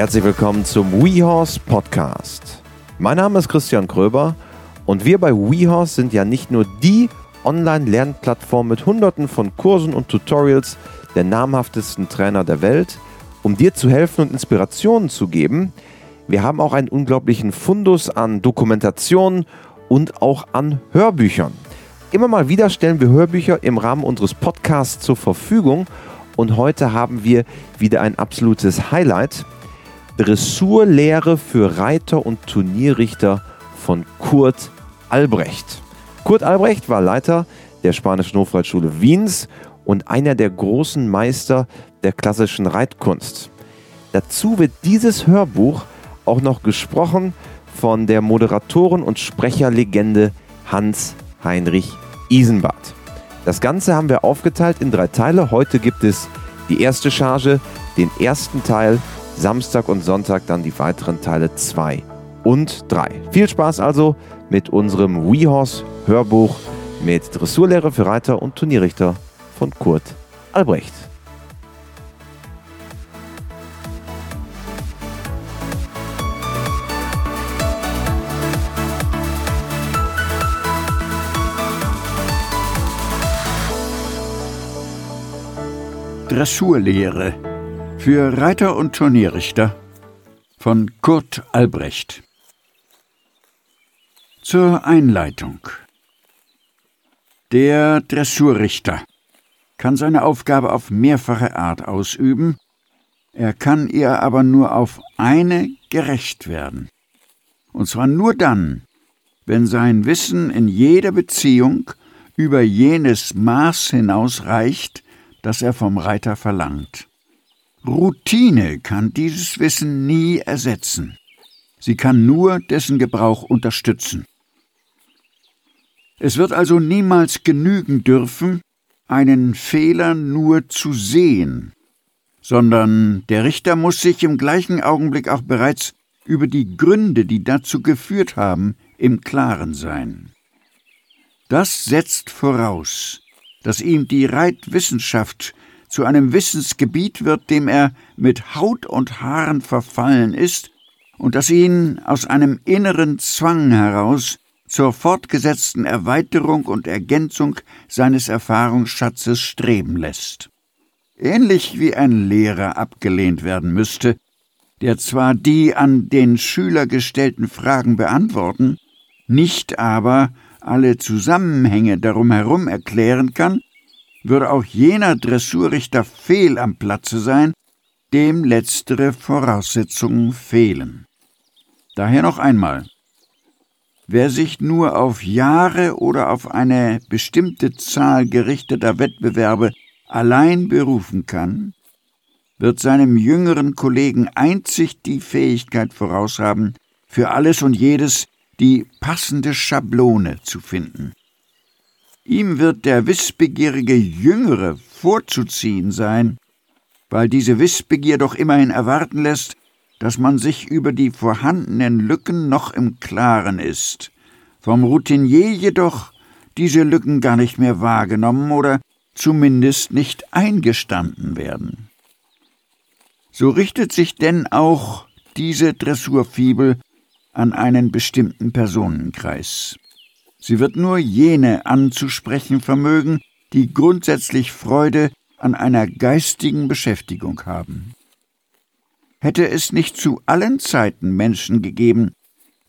Herzlich willkommen zum WeHorse Podcast. Mein Name ist Christian Kröber und wir bei WeHorse sind ja nicht nur die Online-Lernplattform mit hunderten von Kursen und Tutorials der namhaftesten Trainer der Welt, um dir zu helfen und Inspirationen zu geben. Wir haben auch einen unglaublichen Fundus an Dokumentationen und auch an Hörbüchern. Immer mal wieder stellen wir Hörbücher im Rahmen unseres Podcasts zur Verfügung und heute haben wir wieder ein absolutes Highlight. Dressurlehre für Reiter und Turnierrichter von Kurt Albrecht. Kurt Albrecht war Leiter der Spanischen Hofreitschule Wiens und einer der großen Meister der klassischen Reitkunst. Dazu wird dieses Hörbuch auch noch gesprochen von der Moderatoren- und Sprecherlegende Hans Heinrich Isenbart. Das Ganze haben wir aufgeteilt in drei Teile. Heute gibt es die erste Charge, den ersten Teil, Samstag und Sonntag dann die weiteren Teile 2 und 3. Viel Spaß also mit unserem WeHorse Hörbuch mit Dressurlehre für Reiter und Turnierrichter von Kurt Albrecht. Dressurlehre für Reiter und Turnierrichter von Kurt Albrecht. Zur Einleitung. Der Dressurrichter kann seine Aufgabe auf mehrfache Art ausüben, er kann ihr aber nur auf eine gerecht werden. Und zwar nur dann, wenn sein Wissen in jeder Beziehung über jenes Maß hinausreicht, das er vom Reiter verlangt. Routine kann dieses Wissen nie ersetzen. Sie kann nur dessen Gebrauch unterstützen. Es wird also niemals genügen dürfen, einen Fehler nur zu sehen, sondern der Richter muss sich im gleichen Augenblick auch bereits über die Gründe, die dazu geführt haben, im Klaren sein. Das setzt voraus, dass ihm die Reitwissenschaft zu einem Wissensgebiet wird, dem er mit Haut und Haaren verfallen ist, und das ihn aus einem inneren Zwang heraus zur fortgesetzten Erweiterung und Ergänzung seines Erfahrungsschatzes streben lässt. Ähnlich wie ein Lehrer abgelehnt werden müsste, der zwar die an den Schüler gestellten Fragen beantworten, nicht aber alle Zusammenhänge darum herum erklären kann, würde auch jener Dressurrichter fehl am Platze sein, dem letztere Voraussetzungen fehlen. Daher noch einmal. Wer sich nur auf Jahre oder auf eine bestimmte Zahl gerichteter Wettbewerbe allein berufen kann, wird seinem jüngeren Kollegen einzig die Fähigkeit voraushaben, für alles und jedes die passende Schablone zu finden. Ihm wird der wissbegierige Jüngere vorzuziehen sein, weil diese Wissbegier doch immerhin erwarten lässt, dass man sich über die vorhandenen Lücken noch im Klaren ist, vom Routinier jedoch diese Lücken gar nicht mehr wahrgenommen oder zumindest nicht eingestanden werden. So richtet sich denn auch diese Dressurfibel an einen bestimmten Personenkreis. Sie wird nur jene anzusprechen vermögen, die grundsätzlich Freude an einer geistigen Beschäftigung haben. Hätte es nicht zu allen Zeiten Menschen gegeben,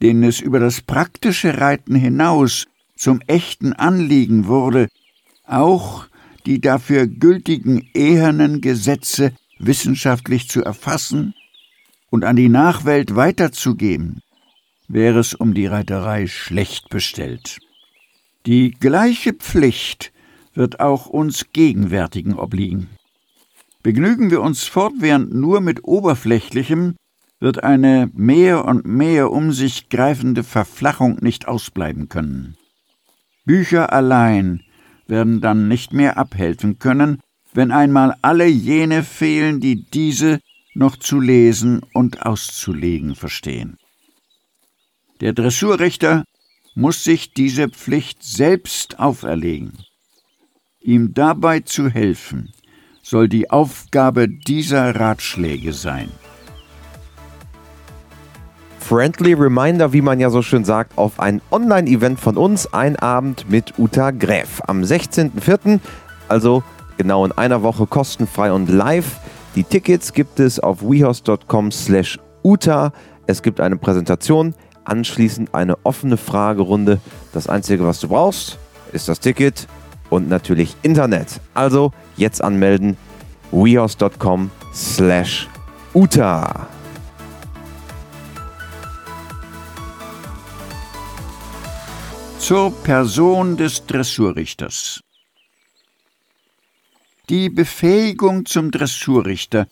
denen es über das praktische Reiten hinaus zum echten Anliegen wurde, auch die dafür gültigen ehernen Gesetze wissenschaftlich zu erfassen und an die Nachwelt weiterzugeben, wäre es um die Reiterei schlecht bestellt. Die gleiche Pflicht wird auch uns Gegenwärtigen obliegen. Begnügen wir uns fortwährend nur mit Oberflächlichem, wird eine mehr und mehr um sich greifende Verflachung nicht ausbleiben können. Bücher allein werden dann nicht mehr abhelfen können, wenn einmal alle jene fehlen, die diese noch zu lesen und auszulegen verstehen. Der Dressurrichter muss sich diese Pflicht selbst auferlegen. Ihm dabei zu helfen, soll die Aufgabe dieser Ratschläge sein. friendly reminder, wie man ja so schön sagt, auf ein Online-Event von uns, ein Abend mit Uta Gräf. Am 16.04., also genau in einer Woche kostenfrei und live. Die Tickets gibt es auf wehouse.com slash Uta. Es gibt eine Präsentation, anschließend eine offene Fragerunde. Das Einzige, was du brauchst, ist das Ticket und natürlich Internet. Also jetzt anmelden, wehouse.com slash Uta. Zur Person des Dressurrichters. Die Befähigung zum Dressurrichter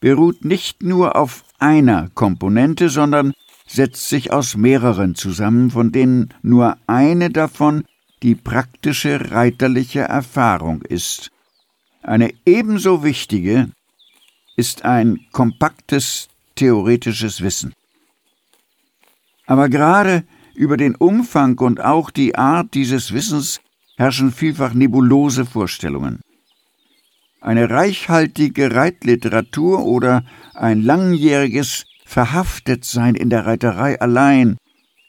beruht nicht nur auf einer Komponente, sondern setzt sich aus mehreren zusammen, von denen nur eine davon die praktische reiterliche Erfahrung ist. Eine ebenso wichtige ist ein kompaktes theoretisches Wissen. Aber gerade über den Umfang und auch die Art dieses Wissens herrschen vielfach nebulose Vorstellungen. Eine reichhaltige Reitliteratur oder ein langjähriges Verhaftetsein in der Reiterei allein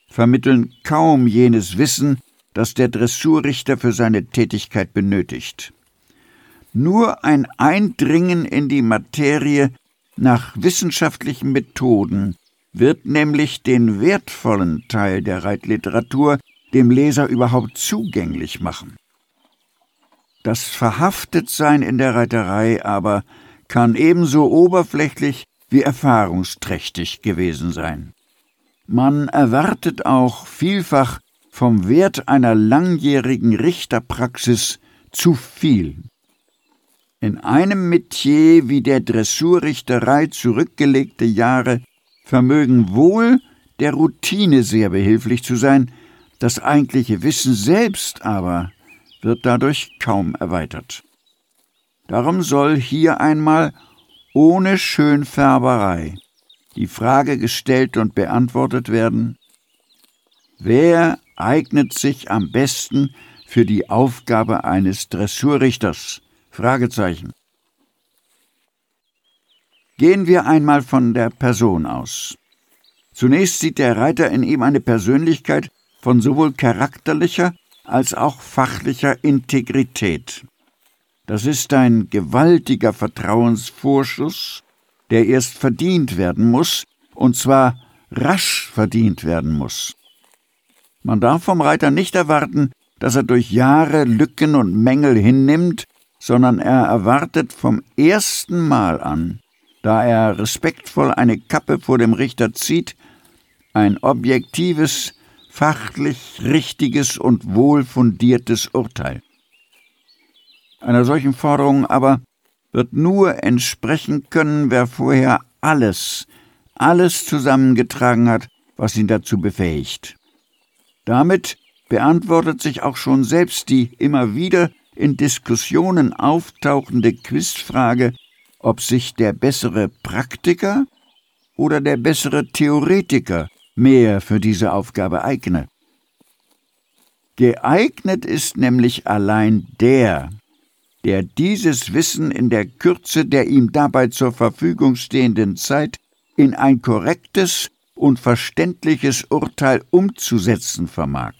vermitteln kaum jenes Wissen, das der Dressurrichter für seine Tätigkeit benötigt. Nur ein Eindringen in die Materie nach wissenschaftlichen Methoden wird nämlich den wertvollen Teil der Reitliteratur dem Leser überhaupt zugänglich machen. Das Verhaftetsein in der Reiterei aber kann ebenso oberflächlich wie erfahrungsträchtig gewesen sein. Man erwartet auch vielfach vom Wert einer langjährigen Richterpraxis zu viel. In einem Metier wie der Dressurrichterei zurückgelegte Jahre vermögen wohl der Routine sehr behilflich zu sein, das eigentliche Wissen selbst aber wird dadurch kaum erweitert. Darum soll hier einmal ohne Schönfärberei die Frage gestellt und beantwortet werden, wer eignet sich am besten für die Aufgabe eines Dressurrichters? Fragezeichen. Gehen wir einmal von der Person aus. Zunächst sieht der Reiter in ihm eine Persönlichkeit von sowohl charakterlicher als auch fachlicher Integrität. Das ist ein gewaltiger Vertrauensvorschuss, der erst verdient werden muss, und zwar rasch verdient werden muss. Man darf vom Reiter nicht erwarten, dass er durch Jahre Lücken und Mängel hinnimmt sondern er erwartet vom ersten Mal an, da er respektvoll eine Kappe vor dem Richter zieht, ein objektives, fachlich richtiges und wohlfundiertes Urteil. Einer solchen Forderung aber wird nur entsprechen können, wer vorher alles, alles zusammengetragen hat, was ihn dazu befähigt. Damit beantwortet sich auch schon selbst die immer wieder in Diskussionen auftauchende Quizfrage, ob sich der bessere Praktiker oder der bessere Theoretiker mehr für diese Aufgabe eigne. Geeignet ist nämlich allein der, der dieses Wissen in der Kürze der ihm dabei zur Verfügung stehenden Zeit in ein korrektes und verständliches Urteil umzusetzen vermag.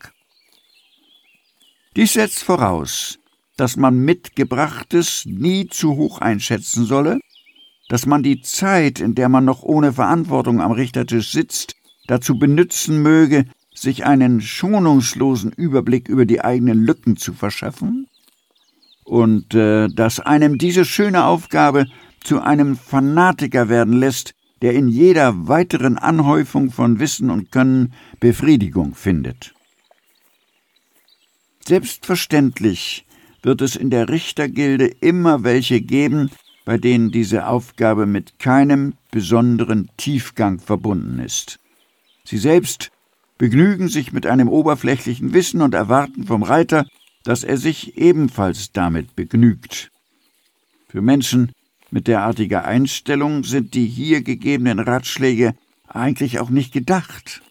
Dies setzt voraus, dass man Mitgebrachtes nie zu hoch einschätzen solle, dass man die Zeit, in der man noch ohne Verantwortung am Richtertisch sitzt, dazu benützen möge, sich einen schonungslosen Überblick über die eigenen Lücken zu verschaffen, und äh, dass einem diese schöne Aufgabe zu einem Fanatiker werden lässt, der in jeder weiteren Anhäufung von Wissen und Können Befriedigung findet. Selbstverständlich wird es in der Richtergilde immer welche geben, bei denen diese Aufgabe mit keinem besonderen Tiefgang verbunden ist. Sie selbst begnügen sich mit einem oberflächlichen Wissen und erwarten vom Reiter, dass er sich ebenfalls damit begnügt. Für Menschen mit derartiger Einstellung sind die hier gegebenen Ratschläge eigentlich auch nicht gedacht.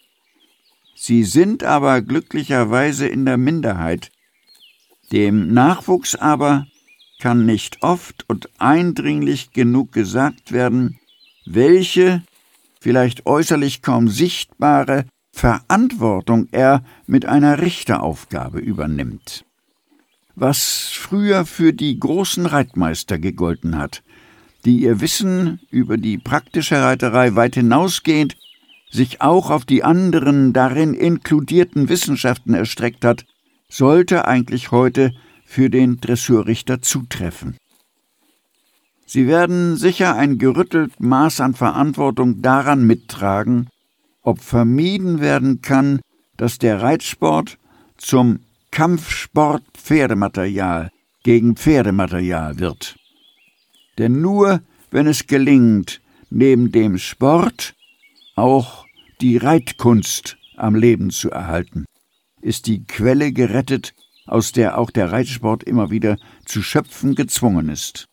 Sie sind aber glücklicherweise in der Minderheit, dem Nachwuchs aber kann nicht oft und eindringlich genug gesagt werden, welche vielleicht äußerlich kaum sichtbare Verantwortung er mit einer Richteraufgabe übernimmt. Was früher für die großen Reitmeister gegolten hat, die ihr Wissen über die praktische Reiterei weit hinausgehend sich auch auf die anderen darin inkludierten Wissenschaften erstreckt hat, sollte eigentlich heute für den Dressurrichter zutreffen. Sie werden sicher ein gerüttelt Maß an Verantwortung daran mittragen, ob vermieden werden kann, dass der Reitsport zum Kampfsport Pferdematerial gegen Pferdematerial wird. Denn nur wenn es gelingt, neben dem Sport auch die Reitkunst am Leben zu erhalten, ist die Quelle gerettet, aus der auch der Reitsport immer wieder zu schöpfen gezwungen ist.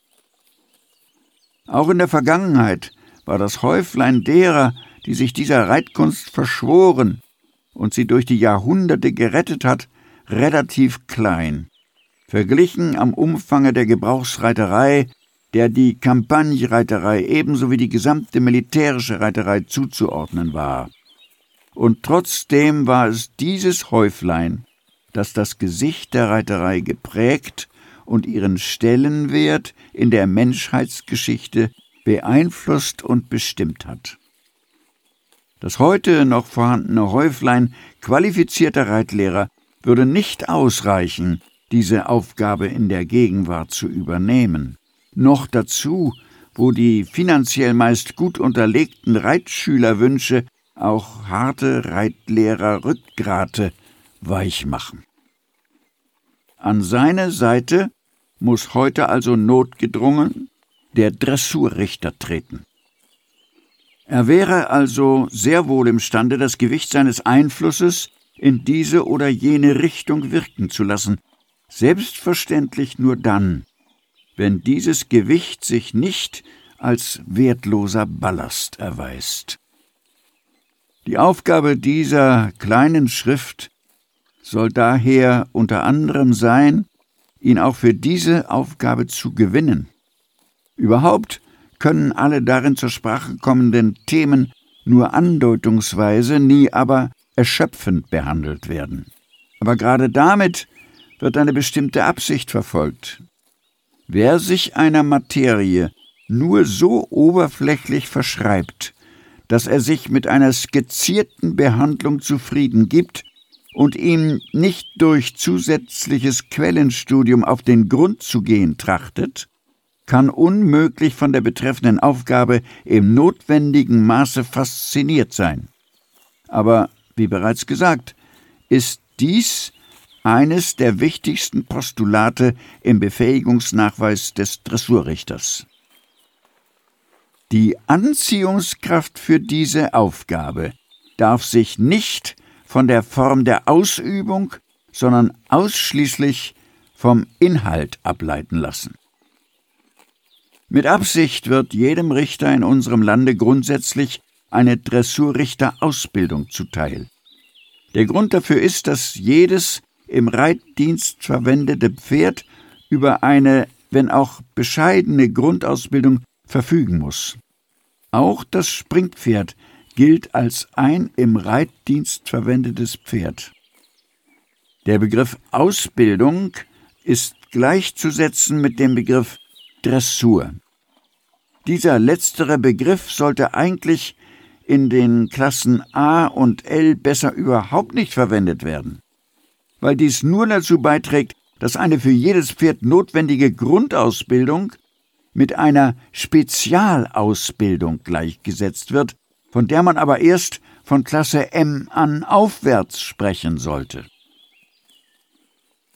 Auch in der Vergangenheit war das Häuflein derer, die sich dieser Reitkunst verschworen und sie durch die Jahrhunderte gerettet hat, relativ klein. Verglichen am Umfange der Gebrauchsreiterei, der die Kampagnenreiterei ebenso wie die gesamte militärische Reiterei zuzuordnen war. Und trotzdem war es dieses Häuflein, das das Gesicht der Reiterei geprägt und ihren Stellenwert in der Menschheitsgeschichte beeinflusst und bestimmt hat. Das heute noch vorhandene Häuflein qualifizierter Reitlehrer würde nicht ausreichen, diese Aufgabe in der Gegenwart zu übernehmen. Noch dazu, wo die finanziell meist gut unterlegten Reitschülerwünsche auch harte Reitlehrer Rückgrate weich machen. An seine Seite muss heute also notgedrungen der Dressurrichter treten. Er wäre also sehr wohl imstande, das Gewicht seines Einflusses in diese oder jene Richtung wirken zu lassen, selbstverständlich nur dann, wenn dieses Gewicht sich nicht als wertloser Ballast erweist. Die Aufgabe dieser kleinen Schrift soll daher unter anderem sein, ihn auch für diese Aufgabe zu gewinnen. Überhaupt können alle darin zur Sprache kommenden Themen nur andeutungsweise, nie aber erschöpfend behandelt werden. Aber gerade damit wird eine bestimmte Absicht verfolgt. Wer sich einer Materie nur so oberflächlich verschreibt, dass er sich mit einer skizzierten Behandlung zufrieden gibt und ihm nicht durch zusätzliches Quellenstudium auf den Grund zu gehen trachtet, kann unmöglich von der betreffenden Aufgabe im notwendigen Maße fasziniert sein. Aber, wie bereits gesagt, ist dies eines der wichtigsten Postulate im Befähigungsnachweis des Dressurrichters. Die Anziehungskraft für diese Aufgabe darf sich nicht von der Form der Ausübung, sondern ausschließlich vom Inhalt ableiten lassen. Mit Absicht wird jedem Richter in unserem Lande grundsätzlich eine Dressurrichterausbildung zuteil. Der Grund dafür ist, dass jedes im Reitdienst verwendete Pferd über eine, wenn auch bescheidene Grundausbildung verfügen muss. Auch das Springpferd gilt als ein im Reitdienst verwendetes Pferd. Der Begriff Ausbildung ist gleichzusetzen mit dem Begriff Dressur. Dieser letztere Begriff sollte eigentlich in den Klassen A und L besser überhaupt nicht verwendet werden, weil dies nur dazu beiträgt, dass eine für jedes Pferd notwendige Grundausbildung mit einer Spezialausbildung gleichgesetzt wird, von der man aber erst von Klasse M an aufwärts sprechen sollte.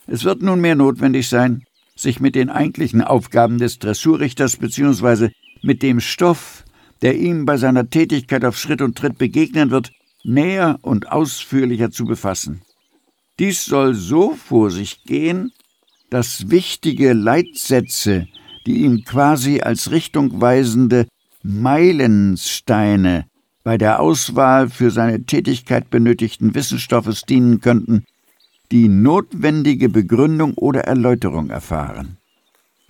Es wird nunmehr notwendig sein, sich mit den eigentlichen Aufgaben des Dressurrichters bzw. mit dem Stoff, der ihm bei seiner Tätigkeit auf Schritt und Tritt begegnen wird, näher und ausführlicher zu befassen. Dies soll so vor sich gehen, dass wichtige Leitsätze, die ihm quasi als richtungweisende Meilensteine bei der Auswahl für seine Tätigkeit benötigten Wissensstoffes dienen könnten, die notwendige Begründung oder Erläuterung erfahren.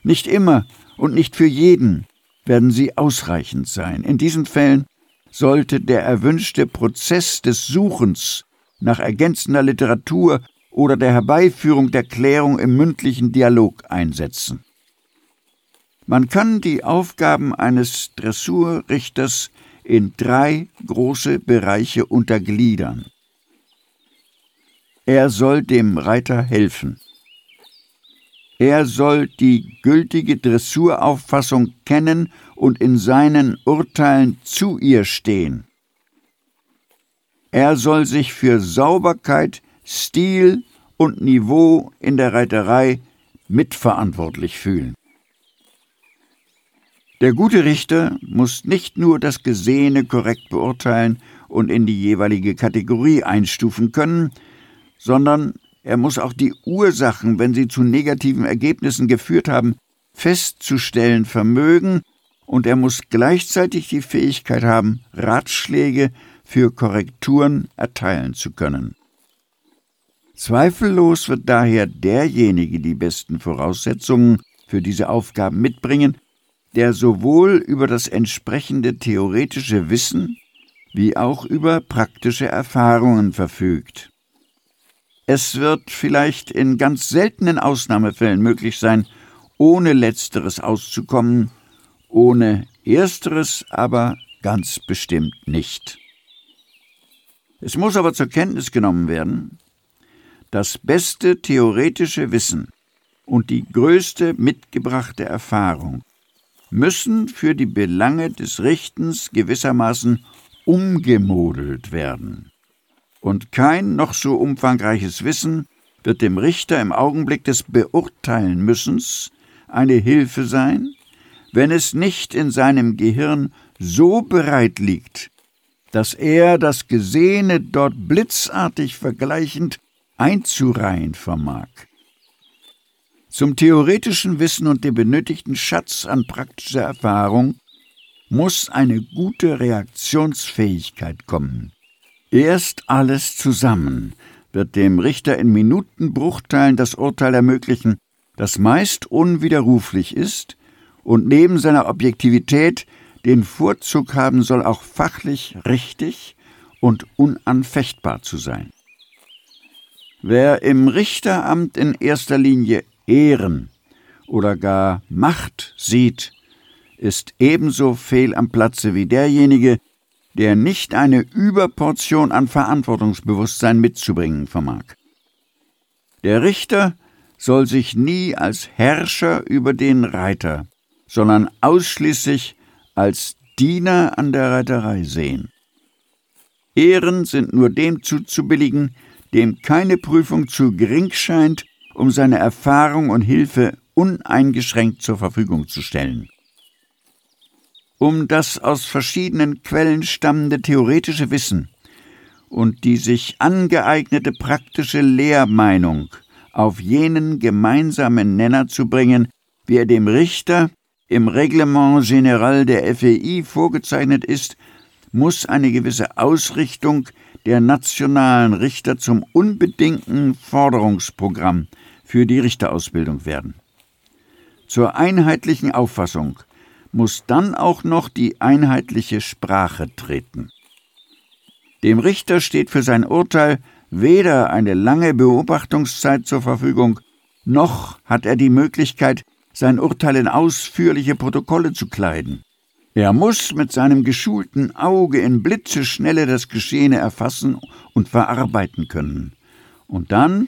Nicht immer und nicht für jeden werden sie ausreichend sein. In diesen Fällen sollte der erwünschte Prozess des Suchens nach ergänzender Literatur oder der Herbeiführung der Klärung im mündlichen Dialog einsetzen. Man kann die Aufgaben eines Dressurrichters in drei große Bereiche untergliedern. Er soll dem Reiter helfen. Er soll die gültige Dressurauffassung kennen und in seinen Urteilen zu ihr stehen. Er soll sich für Sauberkeit, Stil und Niveau in der Reiterei mitverantwortlich fühlen. Der gute Richter muss nicht nur das Gesehene korrekt beurteilen und in die jeweilige Kategorie einstufen können, sondern er muss auch die Ursachen, wenn sie zu negativen Ergebnissen geführt haben, festzustellen vermögen, und er muss gleichzeitig die Fähigkeit haben, Ratschläge für Korrekturen erteilen zu können. Zweifellos wird daher derjenige die besten Voraussetzungen für diese Aufgaben mitbringen, der sowohl über das entsprechende theoretische Wissen wie auch über praktische Erfahrungen verfügt. Es wird vielleicht in ganz seltenen Ausnahmefällen möglich sein, ohne letzteres auszukommen, ohne ersteres aber ganz bestimmt nicht. Es muss aber zur Kenntnis genommen werden, das beste theoretische Wissen und die größte mitgebrachte Erfahrung müssen für die Belange des Richtens gewissermaßen umgemodelt werden. Und kein noch so umfangreiches Wissen wird dem Richter im Augenblick des Beurteilen müssens eine Hilfe sein, wenn es nicht in seinem Gehirn so bereit liegt, dass er das Gesehene dort blitzartig vergleichend einzureihen vermag. Zum theoretischen Wissen und dem benötigten Schatz an praktischer Erfahrung muss eine gute Reaktionsfähigkeit kommen. Erst alles zusammen wird dem Richter in Minutenbruchteilen das Urteil ermöglichen, das meist unwiderruflich ist und neben seiner Objektivität den Vorzug haben soll, auch fachlich richtig und unanfechtbar zu sein. Wer im Richteramt in erster Linie Ehren oder gar Macht sieht, ist ebenso fehl am Platze wie derjenige, der nicht eine Überportion an Verantwortungsbewusstsein mitzubringen vermag. Der Richter soll sich nie als Herrscher über den Reiter, sondern ausschließlich als Diener an der Reiterei sehen. Ehren sind nur dem zuzubilligen, dem keine Prüfung zu gering scheint, um seine Erfahrung und Hilfe uneingeschränkt zur Verfügung zu stellen. Um das aus verschiedenen Quellen stammende theoretische Wissen und die sich angeeignete praktische Lehrmeinung auf jenen gemeinsamen Nenner zu bringen, wie er dem Richter im Reglement General der FEI vorgezeichnet ist, muss eine gewisse Ausrichtung der nationalen Richter zum unbedingten Forderungsprogramm für die Richterausbildung werden. Zur einheitlichen Auffassung muss dann auch noch die einheitliche Sprache treten. Dem Richter steht für sein Urteil weder eine lange Beobachtungszeit zur Verfügung, noch hat er die Möglichkeit, sein Urteil in ausführliche Protokolle zu kleiden. Er muss mit seinem geschulten Auge in Blitzeschnelle das Geschehene erfassen und verarbeiten können. Und dann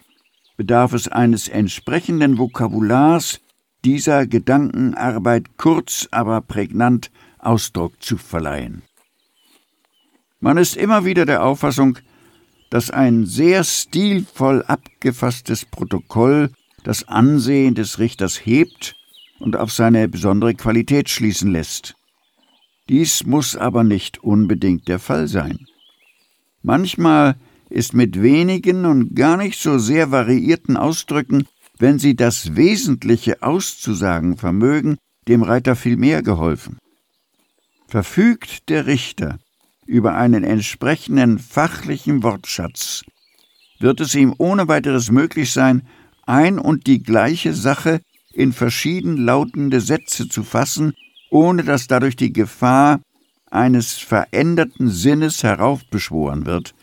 bedarf es eines entsprechenden Vokabulars, dieser Gedankenarbeit kurz, aber prägnant Ausdruck zu verleihen. Man ist immer wieder der Auffassung, dass ein sehr stilvoll abgefasstes Protokoll das Ansehen des Richters hebt und auf seine besondere Qualität schließen lässt. Dies muss aber nicht unbedingt der Fall sein. Manchmal ist mit wenigen und gar nicht so sehr variierten Ausdrücken, wenn sie das Wesentliche auszusagen vermögen, dem Reiter viel mehr geholfen. Verfügt der Richter über einen entsprechenden fachlichen Wortschatz, wird es ihm ohne weiteres möglich sein, ein und die gleiche Sache in verschieden lautende Sätze zu fassen ohne dass dadurch die Gefahr eines veränderten Sinnes heraufbeschworen wird,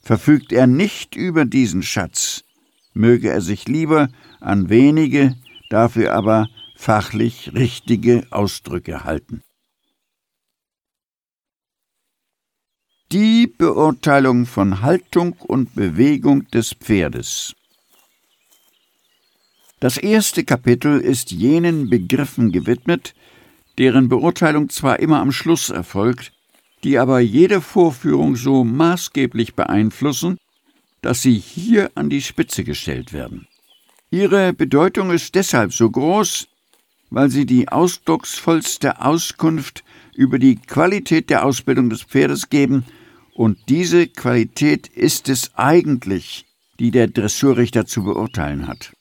verfügt er nicht über diesen Schatz, möge er sich lieber an wenige, dafür aber fachlich richtige Ausdrücke halten. Die Beurteilung von Haltung und Bewegung des Pferdes. Das erste Kapitel ist jenen Begriffen gewidmet, deren Beurteilung zwar immer am Schluss erfolgt, die aber jede Vorführung so maßgeblich beeinflussen, dass sie hier an die Spitze gestellt werden. Ihre Bedeutung ist deshalb so groß, weil sie die ausdrucksvollste Auskunft über die Qualität der Ausbildung des Pferdes geben und diese Qualität ist es eigentlich, die der Dressurrichter zu beurteilen hat.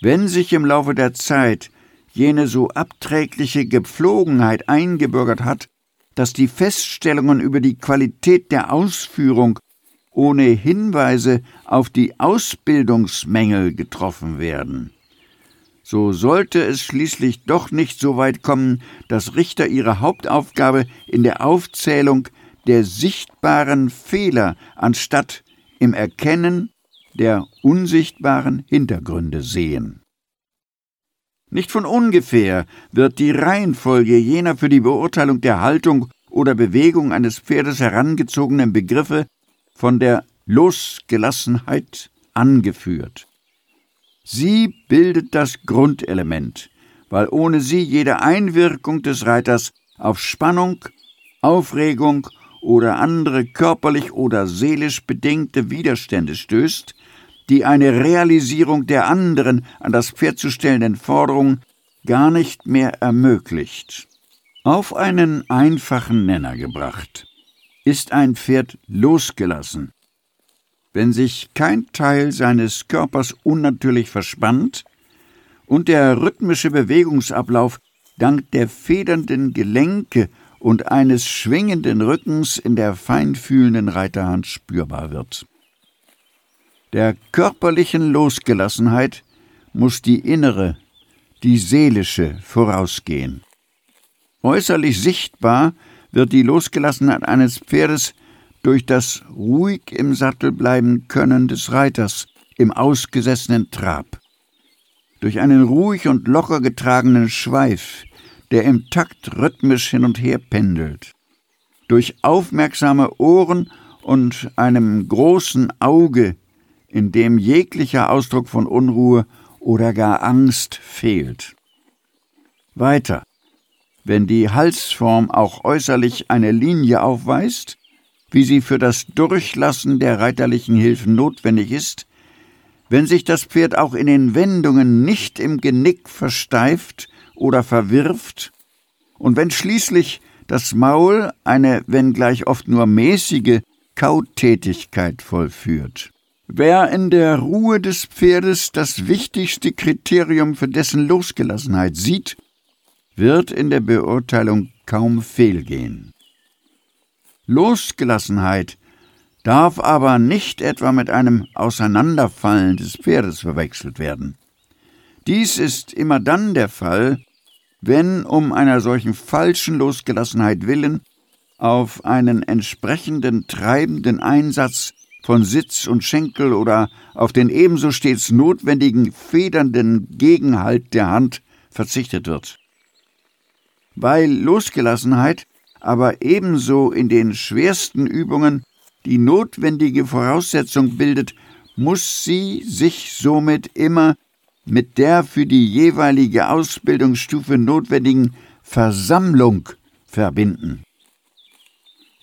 Wenn sich im Laufe der Zeit jene so abträgliche Gepflogenheit eingebürgert hat, dass die Feststellungen über die Qualität der Ausführung ohne Hinweise auf die Ausbildungsmängel getroffen werden. So sollte es schließlich doch nicht so weit kommen, dass Richter ihre Hauptaufgabe in der Aufzählung der sichtbaren Fehler anstatt im Erkennen der unsichtbaren Hintergründe sehen. Nicht von ungefähr wird die Reihenfolge jener für die Beurteilung der Haltung oder Bewegung eines Pferdes herangezogenen Begriffe von der Losgelassenheit angeführt. Sie bildet das Grundelement, weil ohne sie jede Einwirkung des Reiters auf Spannung, Aufregung oder andere körperlich oder seelisch bedingte Widerstände stößt, die eine Realisierung der anderen an das Pferd zu stellenden Forderungen gar nicht mehr ermöglicht. Auf einen einfachen Nenner gebracht, ist ein Pferd losgelassen, wenn sich kein Teil seines Körpers unnatürlich verspannt und der rhythmische Bewegungsablauf dank der federnden Gelenke und eines schwingenden Rückens in der feinfühlenden Reiterhand spürbar wird. Der körperlichen Losgelassenheit muss die innere, die seelische vorausgehen. Äußerlich sichtbar wird die Losgelassenheit eines Pferdes durch das ruhig im Sattel bleiben können des Reiters im ausgesessenen Trab, durch einen ruhig und locker getragenen Schweif, der im Takt rhythmisch hin und her pendelt. Durch aufmerksame Ohren und einem großen Auge, in dem jeglicher Ausdruck von Unruhe oder gar Angst fehlt. Weiter. Wenn die Halsform auch äußerlich eine Linie aufweist, wie sie für das Durchlassen der reiterlichen Hilfen notwendig ist, wenn sich das Pferd auch in den Wendungen nicht im Genick versteift oder verwirft, und wenn schließlich das Maul eine, wenngleich oft nur mäßige, Kautätigkeit vollführt. Wer in der Ruhe des Pferdes das wichtigste Kriterium für dessen Losgelassenheit sieht, wird in der Beurteilung kaum fehlgehen. Losgelassenheit darf aber nicht etwa mit einem Auseinanderfallen des Pferdes verwechselt werden. Dies ist immer dann der Fall, wenn um einer solchen falschen Losgelassenheit willen auf einen entsprechenden treibenden Einsatz von Sitz und Schenkel oder auf den ebenso stets notwendigen federnden Gegenhalt der Hand verzichtet wird. Weil Losgelassenheit aber ebenso in den schwersten Übungen die notwendige Voraussetzung bildet, muss sie sich somit immer mit der für die jeweilige Ausbildungsstufe notwendigen Versammlung verbinden.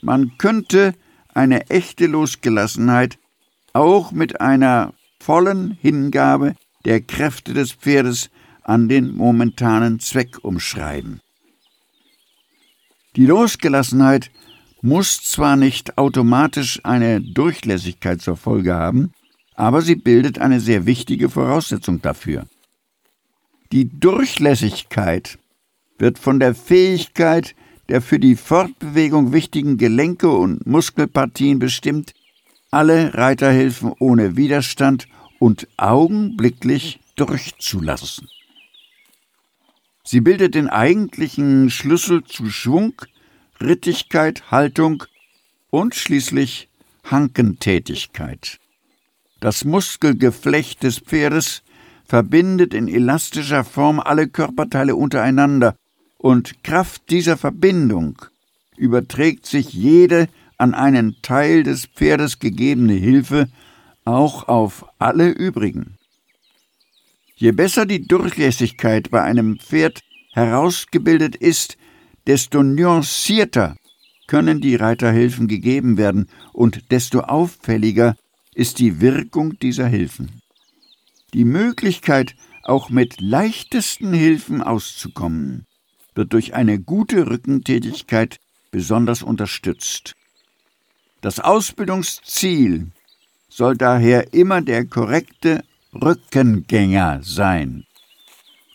Man könnte eine echte Losgelassenheit auch mit einer vollen Hingabe der Kräfte des Pferdes an den momentanen Zweck umschreiben. Die Losgelassenheit muss zwar nicht automatisch eine Durchlässigkeit zur Folge haben, aber sie bildet eine sehr wichtige Voraussetzung dafür. Die Durchlässigkeit wird von der Fähigkeit der für die Fortbewegung wichtigen Gelenke und Muskelpartien bestimmt, alle Reiterhilfen ohne Widerstand und augenblicklich durchzulassen. Sie bildet den eigentlichen Schlüssel zu Schwung, Rittigkeit, Haltung und schließlich Hankentätigkeit. Das Muskelgeflecht des Pferdes verbindet in elastischer Form alle Körperteile untereinander, und Kraft dieser Verbindung überträgt sich jede an einen Teil des Pferdes gegebene Hilfe auch auf alle übrigen. Je besser die Durchlässigkeit bei einem Pferd herausgebildet ist, desto nuancierter können die Reiterhilfen gegeben werden und desto auffälliger ist die Wirkung dieser Hilfen. Die Möglichkeit, auch mit leichtesten Hilfen auszukommen, wird durch eine gute Rückentätigkeit besonders unterstützt. Das Ausbildungsziel soll daher immer der korrekte Rückengänger sein.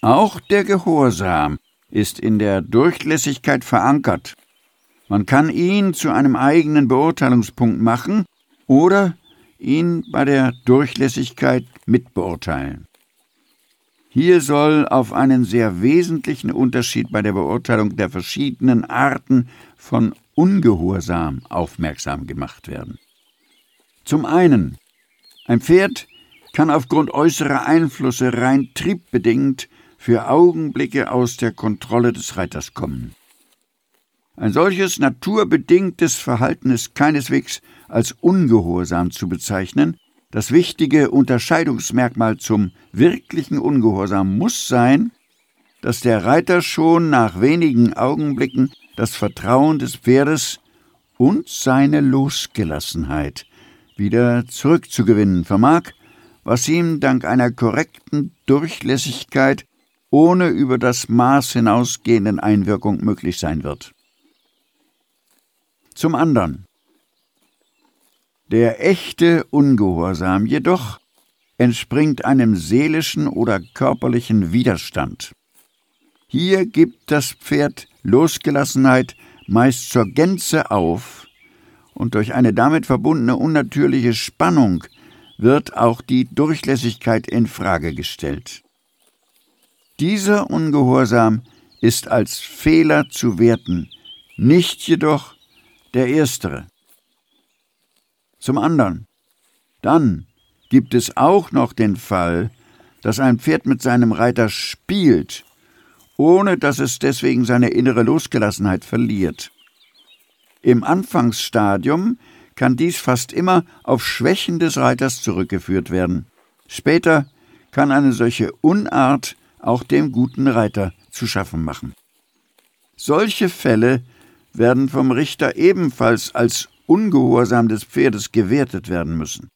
Auch der Gehorsam ist in der Durchlässigkeit verankert. Man kann ihn zu einem eigenen Beurteilungspunkt machen oder ihn bei der Durchlässigkeit mitbeurteilen. Hier soll auf einen sehr wesentlichen Unterschied bei der Beurteilung der verschiedenen Arten von Ungehorsam aufmerksam gemacht werden. Zum einen, ein Pferd kann aufgrund äußerer Einflüsse rein triebbedingt für Augenblicke aus der Kontrolle des Reiters kommen. Ein solches naturbedingtes Verhalten ist keineswegs als ungehorsam zu bezeichnen. Das wichtige Unterscheidungsmerkmal zum wirklichen Ungehorsam muss sein, dass der Reiter schon nach wenigen Augenblicken das Vertrauen des Pferdes und seine Losgelassenheit wieder zurückzugewinnen vermag, was ihm dank einer korrekten Durchlässigkeit ohne über das Maß hinausgehenden Einwirkung möglich sein wird. Zum anderen. Der echte Ungehorsam jedoch entspringt einem seelischen oder körperlichen Widerstand. Hier gibt das Pferd Losgelassenheit meist zur Gänze auf, und durch eine damit verbundene unnatürliche Spannung wird auch die Durchlässigkeit in Frage gestellt. Dieser Ungehorsam ist als Fehler zu werten, nicht jedoch der erstere. Zum anderen, dann gibt es auch noch den Fall, dass ein Pferd mit seinem Reiter spielt, ohne dass es deswegen seine innere Losgelassenheit verliert. Im Anfangsstadium kann dies fast immer auf Schwächen des Reiters zurückgeführt werden. Später kann eine solche Unart auch dem guten Reiter zu schaffen machen. Solche Fälle werden vom Richter ebenfalls als Ungehorsam des Pferdes gewertet werden müssen.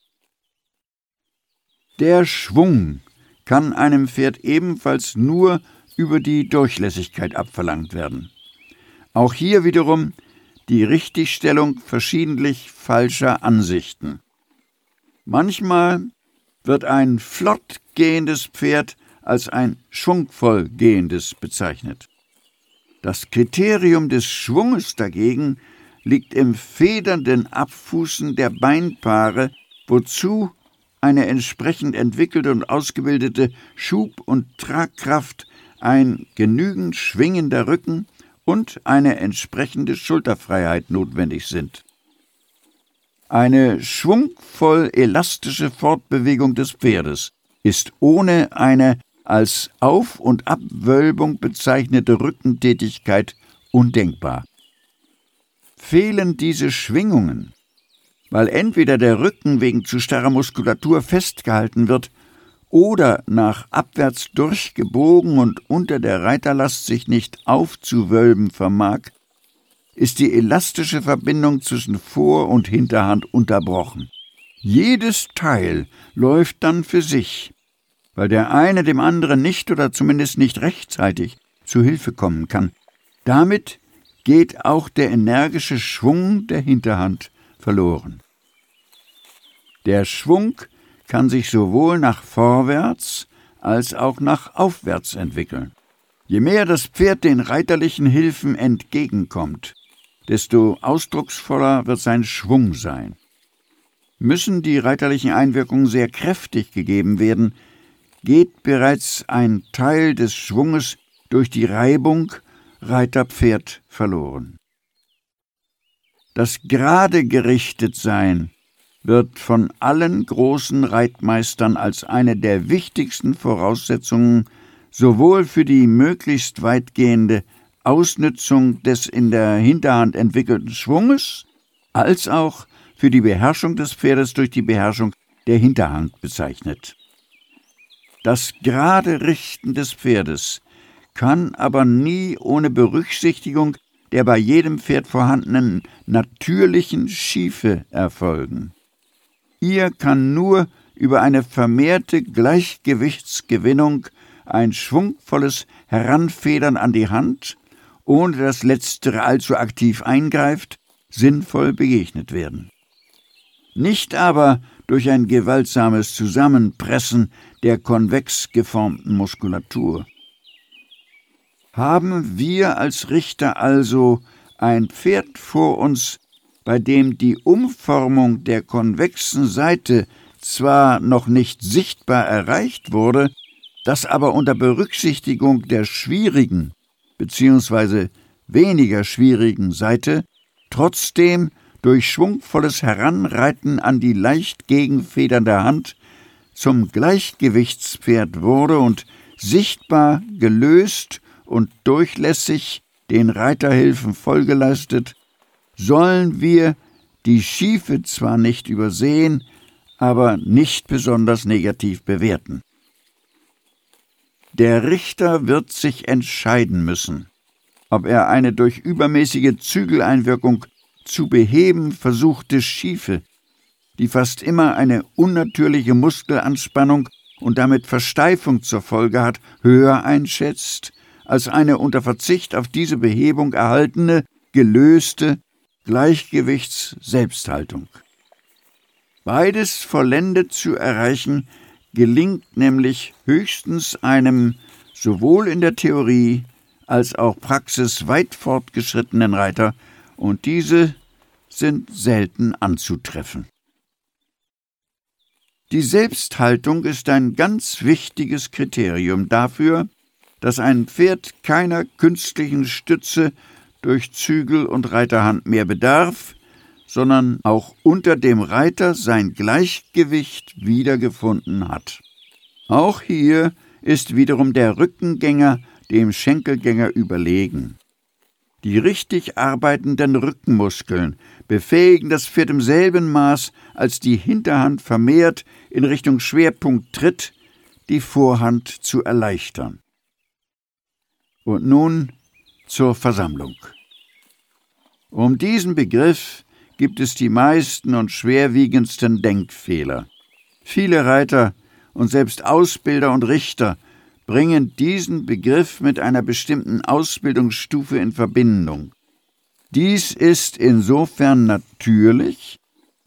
Der Schwung kann einem Pferd ebenfalls nur über die Durchlässigkeit abverlangt werden. Auch hier wiederum die Richtigstellung verschiedentlich falscher Ansichten. Manchmal wird ein flott gehendes Pferd als ein schwungvoll gehendes bezeichnet. Das Kriterium des Schwunges dagegen liegt im federnden Abfußen der Beinpaare, wozu eine entsprechend entwickelte und ausgebildete Schub- und Tragkraft, ein genügend schwingender Rücken und eine entsprechende Schulterfreiheit notwendig sind. Eine schwungvoll elastische Fortbewegung des Pferdes ist ohne eine als Auf- und Abwölbung bezeichnete Rückentätigkeit undenkbar. Fehlen diese Schwingungen, weil entweder der Rücken wegen zu starrer Muskulatur festgehalten wird oder nach abwärts durchgebogen und unter der Reiterlast sich nicht aufzuwölben vermag, ist die elastische Verbindung zwischen Vor- und Hinterhand unterbrochen. Jedes Teil läuft dann für sich, weil der eine dem anderen nicht oder zumindest nicht rechtzeitig zu Hilfe kommen kann. Damit geht auch der energische Schwung der Hinterhand verloren. Der Schwung kann sich sowohl nach vorwärts als auch nach aufwärts entwickeln. Je mehr das Pferd den reiterlichen Hilfen entgegenkommt, desto ausdrucksvoller wird sein Schwung sein. Müssen die reiterlichen Einwirkungen sehr kräftig gegeben werden, geht bereits ein Teil des Schwunges durch die Reibung Reiter-Pferd verloren. Das gerade gerichtet sein wird von allen großen Reitmeistern als eine der wichtigsten Voraussetzungen sowohl für die möglichst weitgehende Ausnützung des in der Hinterhand entwickelten Schwunges als auch für die Beherrschung des Pferdes durch die Beherrschung der Hinterhand bezeichnet. Das gerade Richten des Pferdes kann aber nie ohne Berücksichtigung der bei jedem Pferd vorhandenen natürlichen Schiefe erfolgen. Ihr kann nur über eine vermehrte Gleichgewichtsgewinnung ein schwungvolles Heranfedern an die Hand, ohne dass letztere allzu aktiv eingreift, sinnvoll begegnet werden. Nicht aber durch ein gewaltsames Zusammenpressen der konvex geformten Muskulatur. Haben wir als Richter also ein Pferd vor uns, bei dem die Umformung der konvexen Seite zwar noch nicht sichtbar erreicht wurde, das aber unter Berücksichtigung der schwierigen bzw. weniger schwierigen Seite trotzdem durch schwungvolles Heranreiten an die leicht gegenfedernde Hand zum Gleichgewichtspferd wurde und sichtbar gelöst und durchlässig den Reiterhilfen Folge leistet, sollen wir die Schiefe zwar nicht übersehen, aber nicht besonders negativ bewerten. Der Richter wird sich entscheiden müssen, ob er eine durch übermäßige Zügeleinwirkung zu beheben versuchte Schiefe, die fast immer eine unnatürliche Muskelanspannung und damit Versteifung zur Folge hat, höher einschätzt als eine unter Verzicht auf diese Behebung erhaltene, gelöste Gleichgewichts-Selbsthaltung. Beides vollendet zu erreichen, gelingt nämlich höchstens einem sowohl in der Theorie als auch Praxis weit fortgeschrittenen Reiter, und diese sind selten anzutreffen. Die Selbsthaltung ist ein ganz wichtiges Kriterium dafür, dass ein Pferd keiner künstlichen Stütze durch Zügel und Reiterhand mehr bedarf, sondern auch unter dem Reiter sein Gleichgewicht wiedergefunden hat. Auch hier ist wiederum der Rückengänger dem Schenkelgänger überlegen. Die richtig arbeitenden Rückenmuskeln befähigen das Pferd im selben Maß, als die Hinterhand vermehrt in Richtung Schwerpunkt tritt, die Vorhand zu erleichtern. Und nun zur Versammlung. Um diesen Begriff gibt es die meisten und schwerwiegendsten Denkfehler. Viele Reiter und selbst Ausbilder und Richter bringen diesen Begriff mit einer bestimmten Ausbildungsstufe in Verbindung. Dies ist insofern natürlich,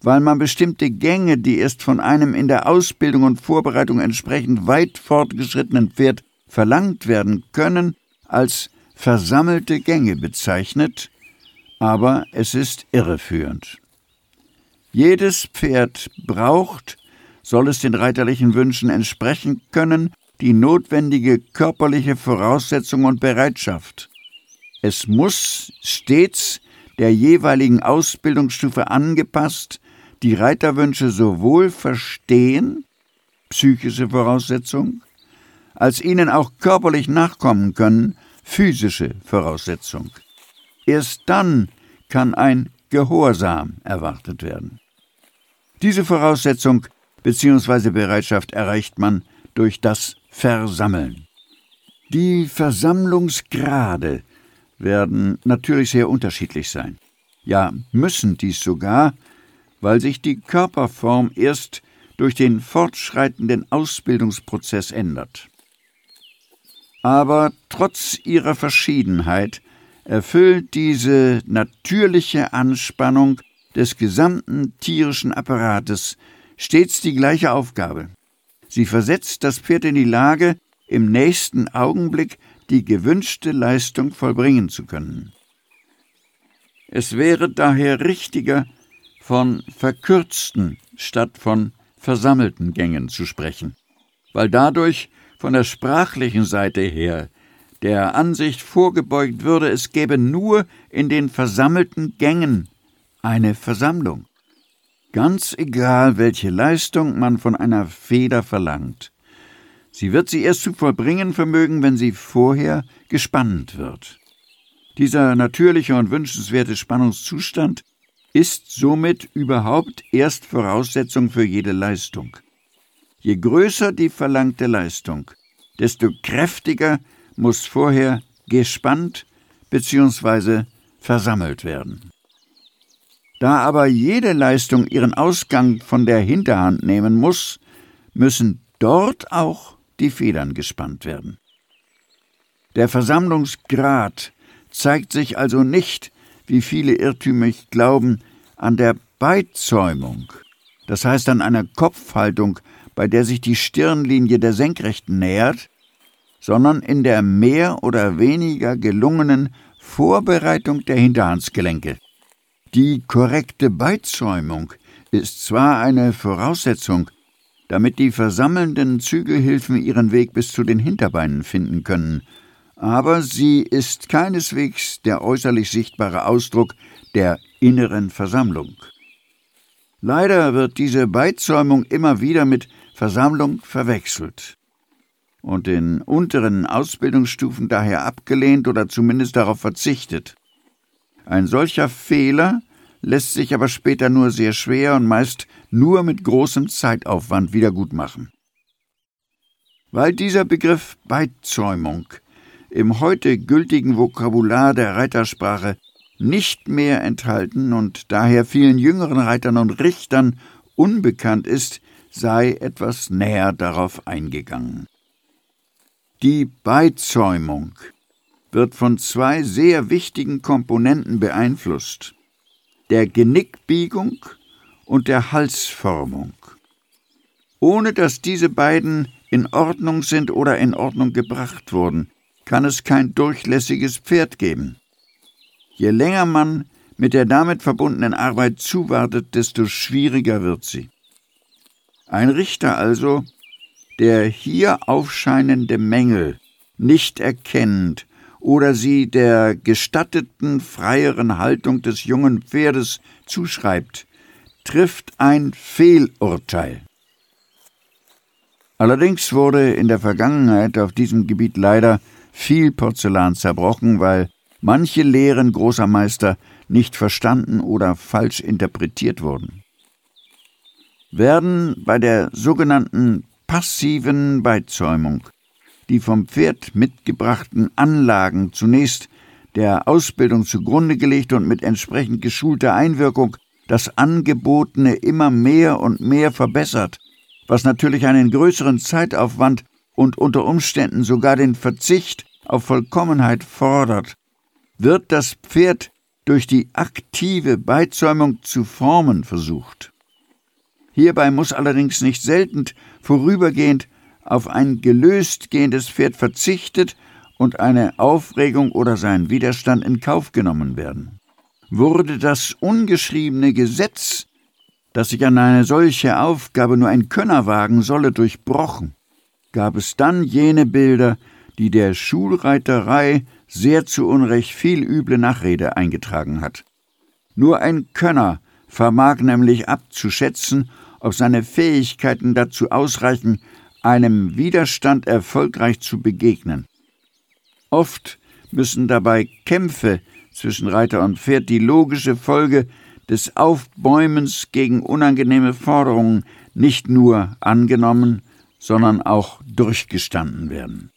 weil man bestimmte Gänge, die erst von einem in der Ausbildung und Vorbereitung entsprechend weit fortgeschrittenen Pferd verlangt werden können, als versammelte Gänge bezeichnet, aber es ist irreführend. Jedes Pferd braucht, soll es den reiterlichen Wünschen entsprechen können, die notwendige körperliche Voraussetzung und Bereitschaft. Es muss stets der jeweiligen Ausbildungsstufe angepasst die Reiterwünsche sowohl verstehen, psychische Voraussetzung, als ihnen auch körperlich nachkommen können, physische Voraussetzung. Erst dann kann ein Gehorsam erwartet werden. Diese Voraussetzung bzw. Bereitschaft erreicht man durch das Versammeln. Die Versammlungsgrade werden natürlich sehr unterschiedlich sein. Ja, müssen dies sogar, weil sich die Körperform erst durch den fortschreitenden Ausbildungsprozess ändert. Aber trotz ihrer Verschiedenheit erfüllt diese natürliche Anspannung des gesamten tierischen Apparates stets die gleiche Aufgabe. Sie versetzt das Pferd in die Lage, im nächsten Augenblick die gewünschte Leistung vollbringen zu können. Es wäre daher richtiger, von verkürzten statt von versammelten Gängen zu sprechen, weil dadurch von der sprachlichen Seite her der Ansicht vorgebeugt würde, es gäbe nur in den versammelten Gängen eine Versammlung. Ganz egal, welche Leistung man von einer Feder verlangt. Sie wird sie erst zu vollbringen vermögen, wenn sie vorher gespannt wird. Dieser natürliche und wünschenswerte Spannungszustand ist somit überhaupt erst Voraussetzung für jede Leistung. Je größer die verlangte Leistung, desto kräftiger muss vorher gespannt bzw. versammelt werden. Da aber jede Leistung ihren Ausgang von der Hinterhand nehmen muss, müssen dort auch die Federn gespannt werden. Der Versammlungsgrad zeigt sich also nicht, wie viele irrtümlich glauben, an der Beizäumung, das heißt an einer Kopfhaltung, bei der sich die Stirnlinie der Senkrechten nähert, sondern in der mehr oder weniger gelungenen Vorbereitung der Hinterhandsgelenke. Die korrekte Beizäumung ist zwar eine Voraussetzung, damit die versammelnden Zügelhilfen ihren Weg bis zu den Hinterbeinen finden können, aber sie ist keineswegs der äußerlich sichtbare Ausdruck der inneren Versammlung. Leider wird diese Beizäumung immer wieder mit Versammlung verwechselt und in unteren Ausbildungsstufen daher abgelehnt oder zumindest darauf verzichtet. Ein solcher Fehler lässt sich aber später nur sehr schwer und meist nur mit großem Zeitaufwand wiedergutmachen. Weil dieser Begriff Beizäumung im heute gültigen Vokabular der Reitersprache nicht mehr enthalten und daher vielen jüngeren Reitern und Richtern unbekannt ist, sei etwas näher darauf eingegangen. Die Beizäumung wird von zwei sehr wichtigen Komponenten beeinflusst, der Genickbiegung und der Halsformung. Ohne dass diese beiden in Ordnung sind oder in Ordnung gebracht wurden, kann es kein durchlässiges Pferd geben. Je länger man mit der damit verbundenen Arbeit zuwartet, desto schwieriger wird sie. Ein Richter also, der hier aufscheinende Mängel nicht erkennt oder sie der gestatteten freieren Haltung des jungen Pferdes zuschreibt, trifft ein Fehlurteil. Allerdings wurde in der Vergangenheit auf diesem Gebiet leider viel Porzellan zerbrochen, weil manche Lehren großer Meister nicht verstanden oder falsch interpretiert wurden. Werden bei der sogenannten passiven Beizäumung die vom Pferd mitgebrachten Anlagen zunächst der Ausbildung zugrunde gelegt und mit entsprechend geschulter Einwirkung das Angebotene immer mehr und mehr verbessert, was natürlich einen größeren Zeitaufwand und unter Umständen sogar den Verzicht auf Vollkommenheit fordert, wird das Pferd durch die aktive Beizäumung zu formen versucht. Hierbei muss allerdings nicht selten vorübergehend auf ein gelöst gehendes Pferd verzichtet und eine Aufregung oder sein Widerstand in Kauf genommen werden. Wurde das ungeschriebene Gesetz, dass sich an eine solche Aufgabe nur ein Könner wagen solle, durchbrochen, gab es dann jene Bilder, die der Schulreiterei sehr zu Unrecht viel üble Nachrede eingetragen hat. Nur ein Könner vermag nämlich abzuschätzen, ob seine Fähigkeiten dazu ausreichen, einem Widerstand erfolgreich zu begegnen. Oft müssen dabei Kämpfe zwischen Reiter und Pferd die logische Folge des Aufbäumens gegen unangenehme Forderungen nicht nur angenommen, sondern auch durchgestanden werden.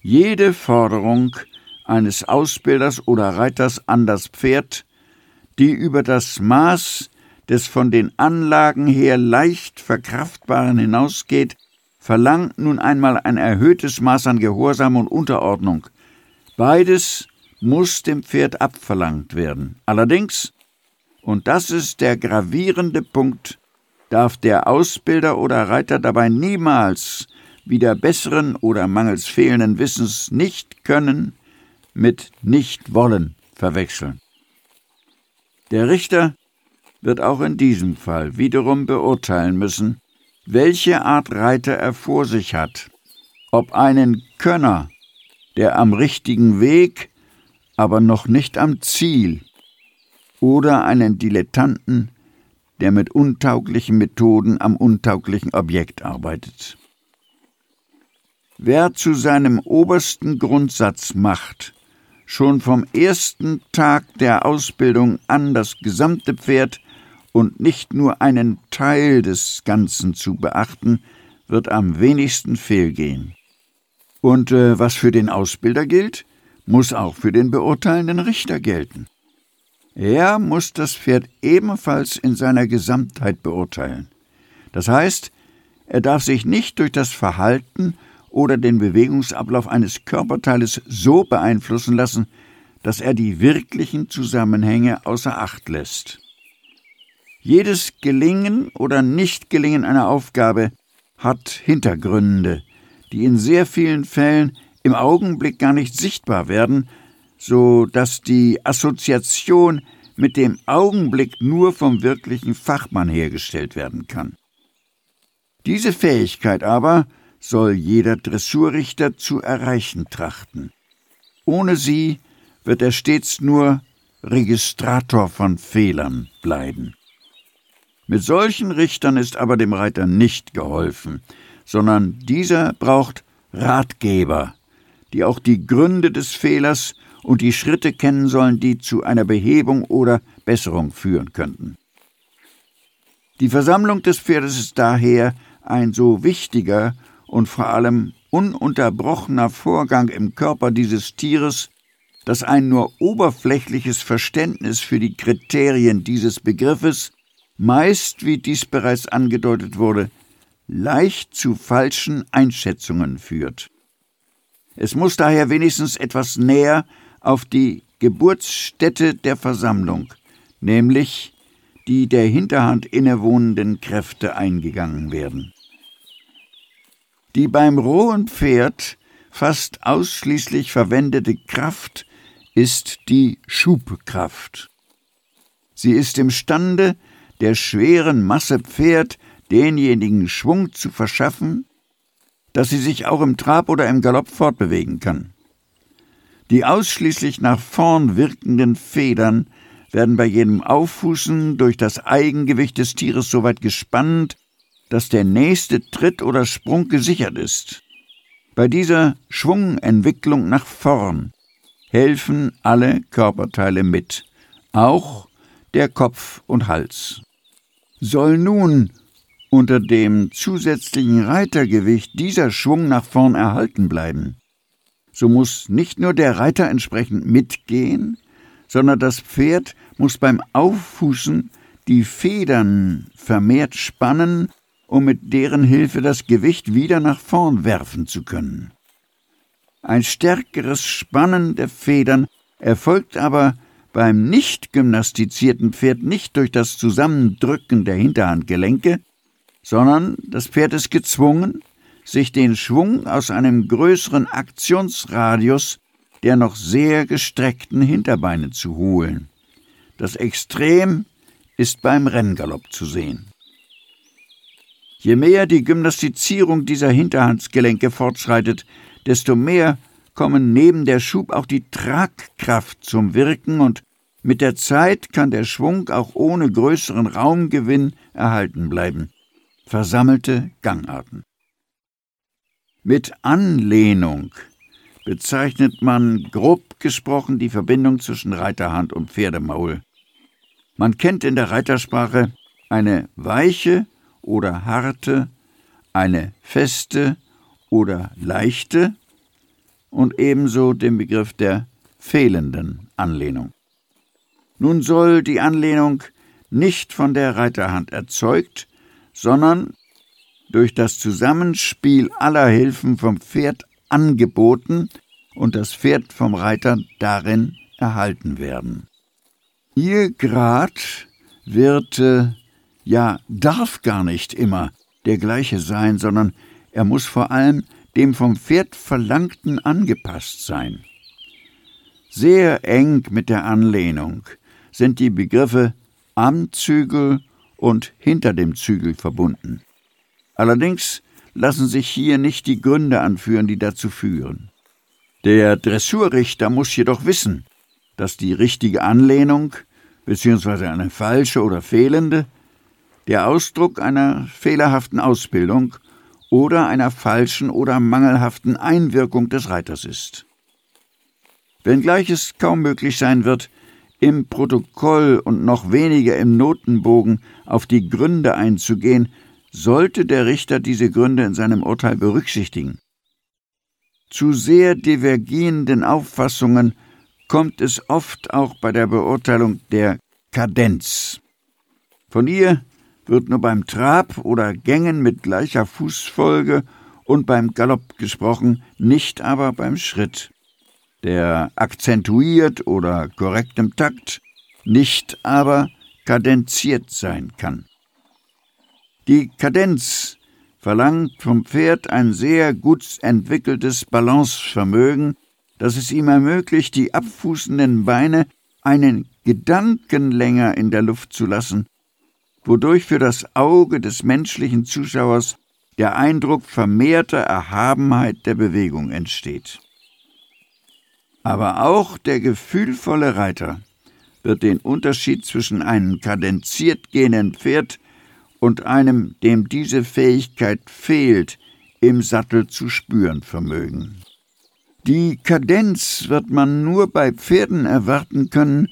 Jede Forderung eines Ausbilders oder Reiters an das Pferd, die über das Maß des von den Anlagen her leicht verkraftbaren hinausgeht, verlangt nun einmal ein erhöhtes Maß an Gehorsam und Unterordnung. Beides muss dem Pferd abverlangt werden. Allerdings, und das ist der gravierende Punkt, darf der Ausbilder oder Reiter dabei niemals wieder besseren oder mangels fehlenden Wissens nicht können mit nicht wollen verwechseln. Der Richter wird auch in diesem Fall wiederum beurteilen müssen, welche Art Reiter er vor sich hat, ob einen Könner, der am richtigen Weg, aber noch nicht am Ziel, oder einen Dilettanten, der mit untauglichen Methoden am untauglichen Objekt arbeitet. Wer zu seinem obersten Grundsatz macht, schon vom ersten Tag der Ausbildung an das gesamte Pferd und nicht nur einen Teil des Ganzen zu beachten, wird am wenigsten fehlgehen. Und äh, was für den Ausbilder gilt, muss auch für den beurteilenden Richter gelten. Er muss das Pferd ebenfalls in seiner Gesamtheit beurteilen. Das heißt, er darf sich nicht durch das Verhalten oder den Bewegungsablauf eines Körperteiles so beeinflussen lassen, dass er die wirklichen Zusammenhänge außer Acht lässt. Jedes Gelingen oder Nichtgelingen einer Aufgabe hat Hintergründe, die in sehr vielen Fällen im Augenblick gar nicht sichtbar werden, so dass die Assoziation mit dem Augenblick nur vom wirklichen Fachmann hergestellt werden kann. Diese Fähigkeit aber soll jeder Dressurrichter zu erreichen trachten. Ohne sie wird er stets nur Registrator von Fehlern bleiben. Mit solchen Richtern ist aber dem Reiter nicht geholfen, sondern dieser braucht Ratgeber, die auch die Gründe des Fehlers und die Schritte kennen sollen, die zu einer Behebung oder Besserung führen könnten. Die Versammlung des Pferdes ist daher ein so wichtiger und vor allem ununterbrochener Vorgang im Körper dieses Tieres, dass ein nur oberflächliches Verständnis für die Kriterien dieses Begriffes meist, wie dies bereits angedeutet wurde, leicht zu falschen Einschätzungen führt. Es muss daher wenigstens etwas näher auf die Geburtsstätte der Versammlung, nämlich die der Hinterhand innewohnenden Kräfte eingegangen werden. Die beim rohen Pferd fast ausschließlich verwendete Kraft ist die Schubkraft. Sie ist imstande, der schweren Masse Pferd denjenigen Schwung zu verschaffen, dass sie sich auch im Trab oder im Galopp fortbewegen kann. Die ausschließlich nach vorn wirkenden Federn werden bei jedem Auffußen durch das Eigengewicht des Tieres so weit gespannt, dass der nächste Tritt oder Sprung gesichert ist. Bei dieser Schwungentwicklung nach vorn helfen alle Körperteile mit, auch der Kopf und Hals. Soll nun unter dem zusätzlichen Reitergewicht dieser Schwung nach vorn erhalten bleiben, so muss nicht nur der Reiter entsprechend mitgehen, sondern das Pferd muss beim Auffußen die Federn vermehrt spannen um mit deren Hilfe das Gewicht wieder nach vorn werfen zu können. Ein stärkeres Spannen der Federn erfolgt aber beim nicht gymnastizierten Pferd nicht durch das Zusammendrücken der Hinterhandgelenke, sondern das Pferd ist gezwungen, sich den Schwung aus einem größeren Aktionsradius der noch sehr gestreckten Hinterbeine zu holen. Das Extrem ist beim Renngalopp zu sehen. Je mehr die Gymnastizierung dieser Hinterhandsgelenke fortschreitet, desto mehr kommen neben der Schub auch die Tragkraft zum Wirken und mit der Zeit kann der Schwung auch ohne größeren Raumgewinn erhalten bleiben. Versammelte Gangarten. Mit Anlehnung bezeichnet man grob gesprochen die Verbindung zwischen Reiterhand und Pferdemaul. Man kennt in der Reitersprache eine weiche oder harte, eine feste oder leichte und ebenso den Begriff der fehlenden Anlehnung. Nun soll die Anlehnung nicht von der Reiterhand erzeugt, sondern durch das Zusammenspiel aller Hilfen vom Pferd angeboten und das Pferd vom Reiter darin erhalten werden. Ihr Grad wird äh, ja darf gar nicht immer der gleiche sein, sondern er muss vor allem dem vom Pferd Verlangten angepasst sein. Sehr eng mit der Anlehnung sind die Begriffe am Zügel und hinter dem Zügel verbunden. Allerdings lassen sich hier nicht die Gründe anführen, die dazu führen. Der Dressurrichter muss jedoch wissen, dass die richtige Anlehnung beziehungsweise eine falsche oder fehlende, der Ausdruck einer fehlerhaften Ausbildung oder einer falschen oder mangelhaften Einwirkung des Reiters ist. Wenngleich es kaum möglich sein wird, im Protokoll und noch weniger im Notenbogen auf die Gründe einzugehen, sollte der Richter diese Gründe in seinem Urteil berücksichtigen. Zu sehr divergierenden Auffassungen kommt es oft auch bei der Beurteilung der Kadenz. Von ihr wird nur beim Trab oder Gängen mit gleicher Fußfolge und beim Galopp gesprochen, nicht aber beim Schritt, der akzentuiert oder korrektem Takt, nicht aber kadenziert sein kann. Die Kadenz verlangt vom Pferd ein sehr gut entwickeltes Balancevermögen, das es ihm ermöglicht, die abfußenden Beine einen Gedanken länger in der Luft zu lassen, wodurch für das Auge des menschlichen Zuschauers der Eindruck vermehrter Erhabenheit der Bewegung entsteht. Aber auch der gefühlvolle Reiter wird den Unterschied zwischen einem kadenziert gehenden Pferd und einem, dem diese Fähigkeit fehlt, im Sattel zu spüren vermögen. Die Kadenz wird man nur bei Pferden erwarten können,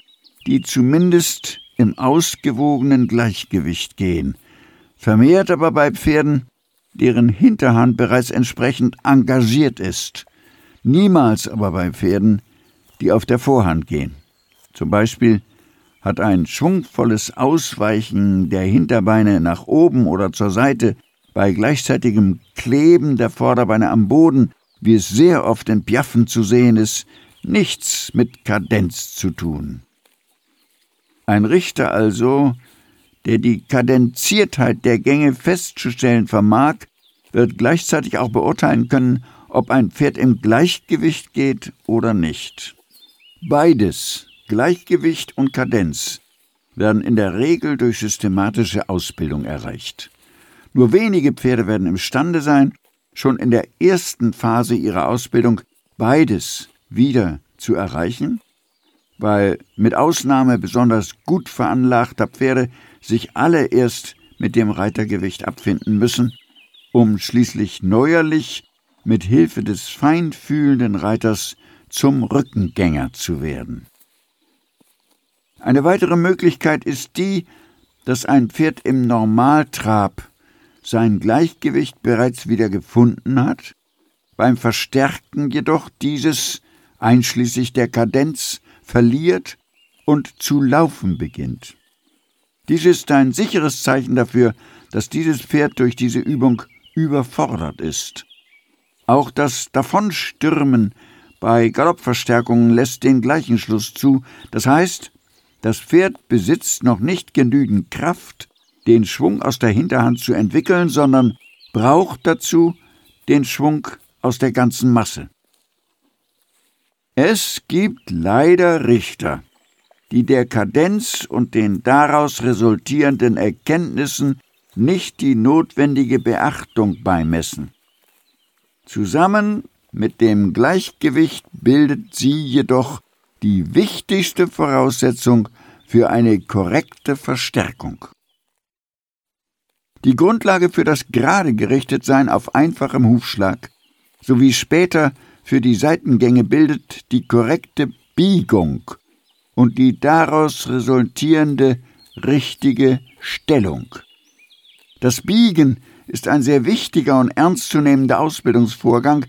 die zumindest im ausgewogenen Gleichgewicht gehen, vermehrt aber bei Pferden, deren Hinterhand bereits entsprechend engagiert ist, niemals aber bei Pferden, die auf der Vorhand gehen. Zum Beispiel hat ein schwungvolles Ausweichen der Hinterbeine nach oben oder zur Seite bei gleichzeitigem Kleben der Vorderbeine am Boden, wie es sehr oft in Piaffen zu sehen ist, nichts mit Kadenz zu tun. Ein Richter also, der die Kadenziertheit der Gänge festzustellen vermag, wird gleichzeitig auch beurteilen können, ob ein Pferd im Gleichgewicht geht oder nicht. Beides Gleichgewicht und Kadenz werden in der Regel durch systematische Ausbildung erreicht. Nur wenige Pferde werden imstande sein, schon in der ersten Phase ihrer Ausbildung beides wieder zu erreichen, weil mit Ausnahme besonders gut veranlagter Pferde sich alle erst mit dem Reitergewicht abfinden müssen, um schließlich neuerlich mit Hilfe des feinfühlenden Reiters zum Rückengänger zu werden. Eine weitere Möglichkeit ist die, dass ein Pferd im Normaltrab sein Gleichgewicht bereits wieder gefunden hat, beim Verstärken jedoch dieses einschließlich der Kadenz verliert und zu laufen beginnt. Dies ist ein sicheres Zeichen dafür, dass dieses Pferd durch diese Übung überfordert ist. Auch das Davonstürmen bei Galoppverstärkungen lässt den gleichen Schluss zu, das heißt, das Pferd besitzt noch nicht genügend Kraft, den Schwung aus der Hinterhand zu entwickeln, sondern braucht dazu den Schwung aus der ganzen Masse. Es gibt leider Richter, die der Kadenz und den daraus resultierenden Erkenntnissen nicht die notwendige Beachtung beimessen. Zusammen mit dem Gleichgewicht bildet sie jedoch die wichtigste Voraussetzung für eine korrekte Verstärkung. Die Grundlage für das gerade Gerichtetsein auf einfachem Hufschlag sowie später für die Seitengänge bildet die korrekte Biegung und die daraus resultierende richtige Stellung. Das Biegen ist ein sehr wichtiger und ernstzunehmender Ausbildungsvorgang,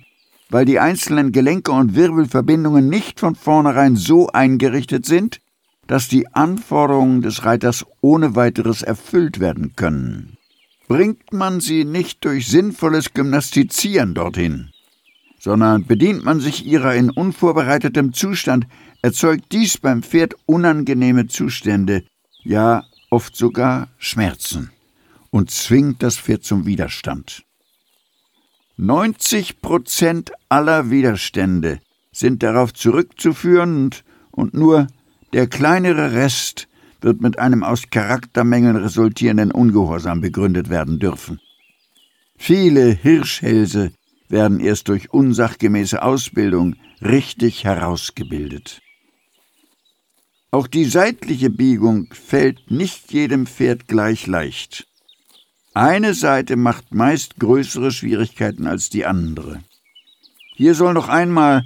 weil die einzelnen Gelenke und Wirbelverbindungen nicht von vornherein so eingerichtet sind, dass die Anforderungen des Reiters ohne weiteres erfüllt werden können. Bringt man sie nicht durch sinnvolles Gymnastizieren dorthin, sondern bedient man sich ihrer in unvorbereitetem Zustand, erzeugt dies beim Pferd unangenehme Zustände, ja oft sogar Schmerzen und zwingt das Pferd zum Widerstand. 90 Prozent aller Widerstände sind darauf zurückzuführen und, nur der kleinere Rest wird mit einem aus Charaktermängeln resultierenden Ungehorsam begründet werden dürfen. Viele Hirschhälse werden erst durch unsachgemäße Ausbildung richtig herausgebildet. Auch die seitliche Biegung fällt nicht jedem Pferd gleich leicht. Eine Seite macht meist größere Schwierigkeiten als die andere. Hier soll noch einmal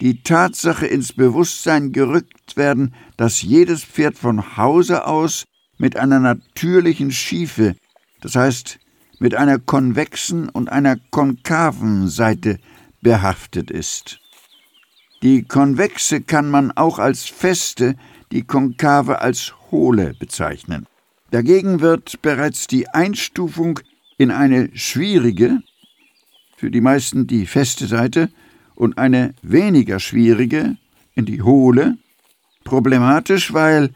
die Tatsache ins Bewusstsein gerückt werden, dass jedes Pferd von Hause aus mit einer natürlichen Schiefe, das heißt mit einer konvexen und einer konkaven Seite behaftet ist. Die konvexe kann man auch als feste, die konkave als hohle bezeichnen. Dagegen wird bereits die Einstufung in eine schwierige, für die meisten die feste Seite, und eine weniger schwierige, in die hohle, problematisch, weil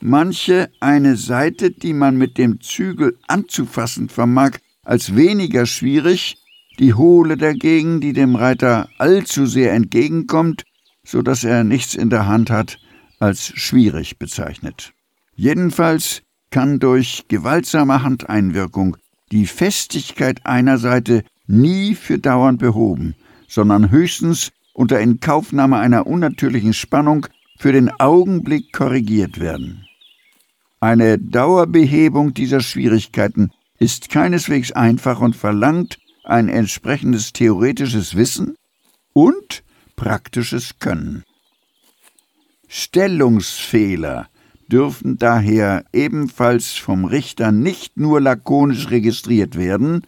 manche eine Seite, die man mit dem Zügel anzufassen vermag, als weniger schwierig, die hohle dagegen, die dem Reiter allzu sehr entgegenkommt, so dass er nichts in der Hand hat, als schwierig bezeichnet. Jedenfalls kann durch gewaltsame Handeinwirkung die Festigkeit einer Seite nie für dauernd behoben, sondern höchstens unter Inkaufnahme einer unnatürlichen Spannung für den Augenblick korrigiert werden. Eine Dauerbehebung dieser Schwierigkeiten ist keineswegs einfach und verlangt ein entsprechendes theoretisches Wissen und praktisches Können. Stellungsfehler dürfen daher ebenfalls vom Richter nicht nur lakonisch registriert werden,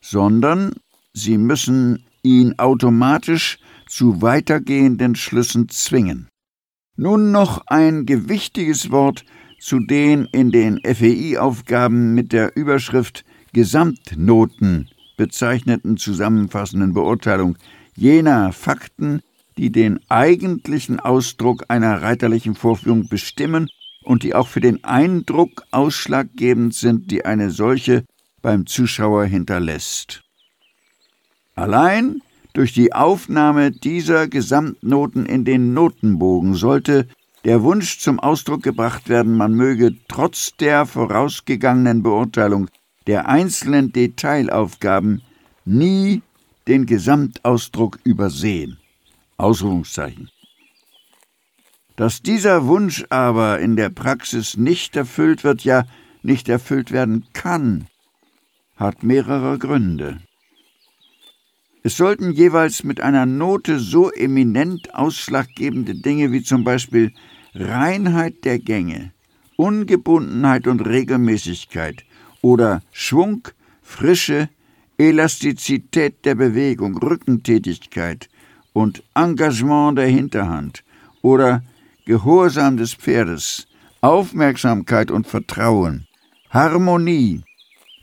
sondern sie müssen ihn automatisch zu weitergehenden Schlüssen zwingen. Nun noch ein gewichtiges Wort zu den in den FEI-Aufgaben mit der Überschrift Gesamtnoten bezeichneten zusammenfassenden Beurteilung jener Fakten, die den eigentlichen Ausdruck einer reiterlichen Vorführung bestimmen und die auch für den Eindruck ausschlaggebend sind, die eine solche beim Zuschauer hinterlässt. Allein durch die Aufnahme dieser Gesamtnoten in den Notenbogen sollte der Wunsch zum Ausdruck gebracht werden, man möge trotz der vorausgegangenen Beurteilung der einzelnen Detailaufgaben nie den Gesamtausdruck übersehen. Ausrufungszeichen. Dass dieser Wunsch aber in der Praxis nicht erfüllt wird, ja nicht erfüllt werden kann, hat mehrere Gründe. Es sollten jeweils mit einer Note so eminent ausschlaggebende Dinge wie zum Beispiel Reinheit der Gänge, Ungebundenheit und Regelmäßigkeit oder Schwung, Frische, Elastizität der Bewegung, Rückentätigkeit und Engagement der Hinterhand oder Gehorsam des Pferdes, Aufmerksamkeit und Vertrauen, Harmonie,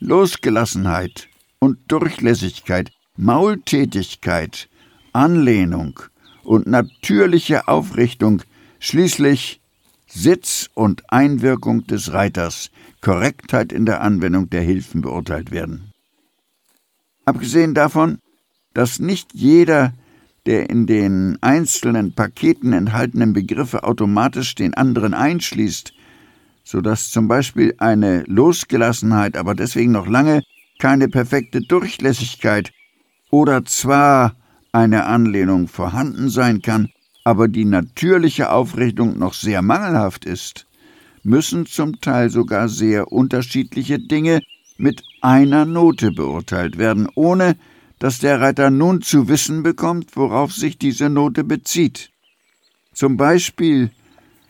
Losgelassenheit und Durchlässigkeit Maultätigkeit, Anlehnung und natürliche Aufrichtung, schließlich Sitz und Einwirkung des Reiters, Korrektheit in der Anwendung der Hilfen beurteilt werden. Abgesehen davon, dass nicht jeder der in den einzelnen Paketen enthaltenen Begriffe automatisch den anderen einschließt, so dass zum Beispiel eine Losgelassenheit, aber deswegen noch lange keine perfekte Durchlässigkeit oder zwar eine Anlehnung vorhanden sein kann, aber die natürliche Aufrichtung noch sehr mangelhaft ist, müssen zum Teil sogar sehr unterschiedliche Dinge mit einer Note beurteilt werden, ohne dass der Reiter nun zu wissen bekommt, worauf sich diese Note bezieht. Zum Beispiel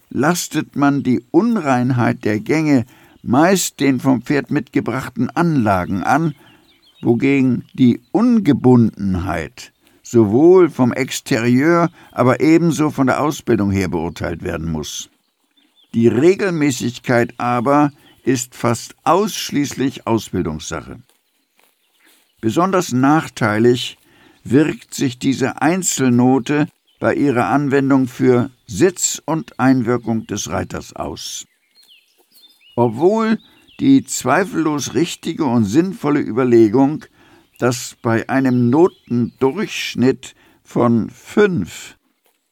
lastet man die Unreinheit der Gänge meist den vom Pferd mitgebrachten Anlagen an, wogegen die Ungebundenheit sowohl vom Exterieur, aber ebenso von der Ausbildung her beurteilt werden muss. Die Regelmäßigkeit aber ist fast ausschließlich Ausbildungssache. Besonders nachteilig wirkt sich diese Einzelnote bei ihrer Anwendung für Sitz und Einwirkung des Reiters aus. Obwohl die zweifellos richtige und sinnvolle Überlegung, dass bei einem Notendurchschnitt von fünf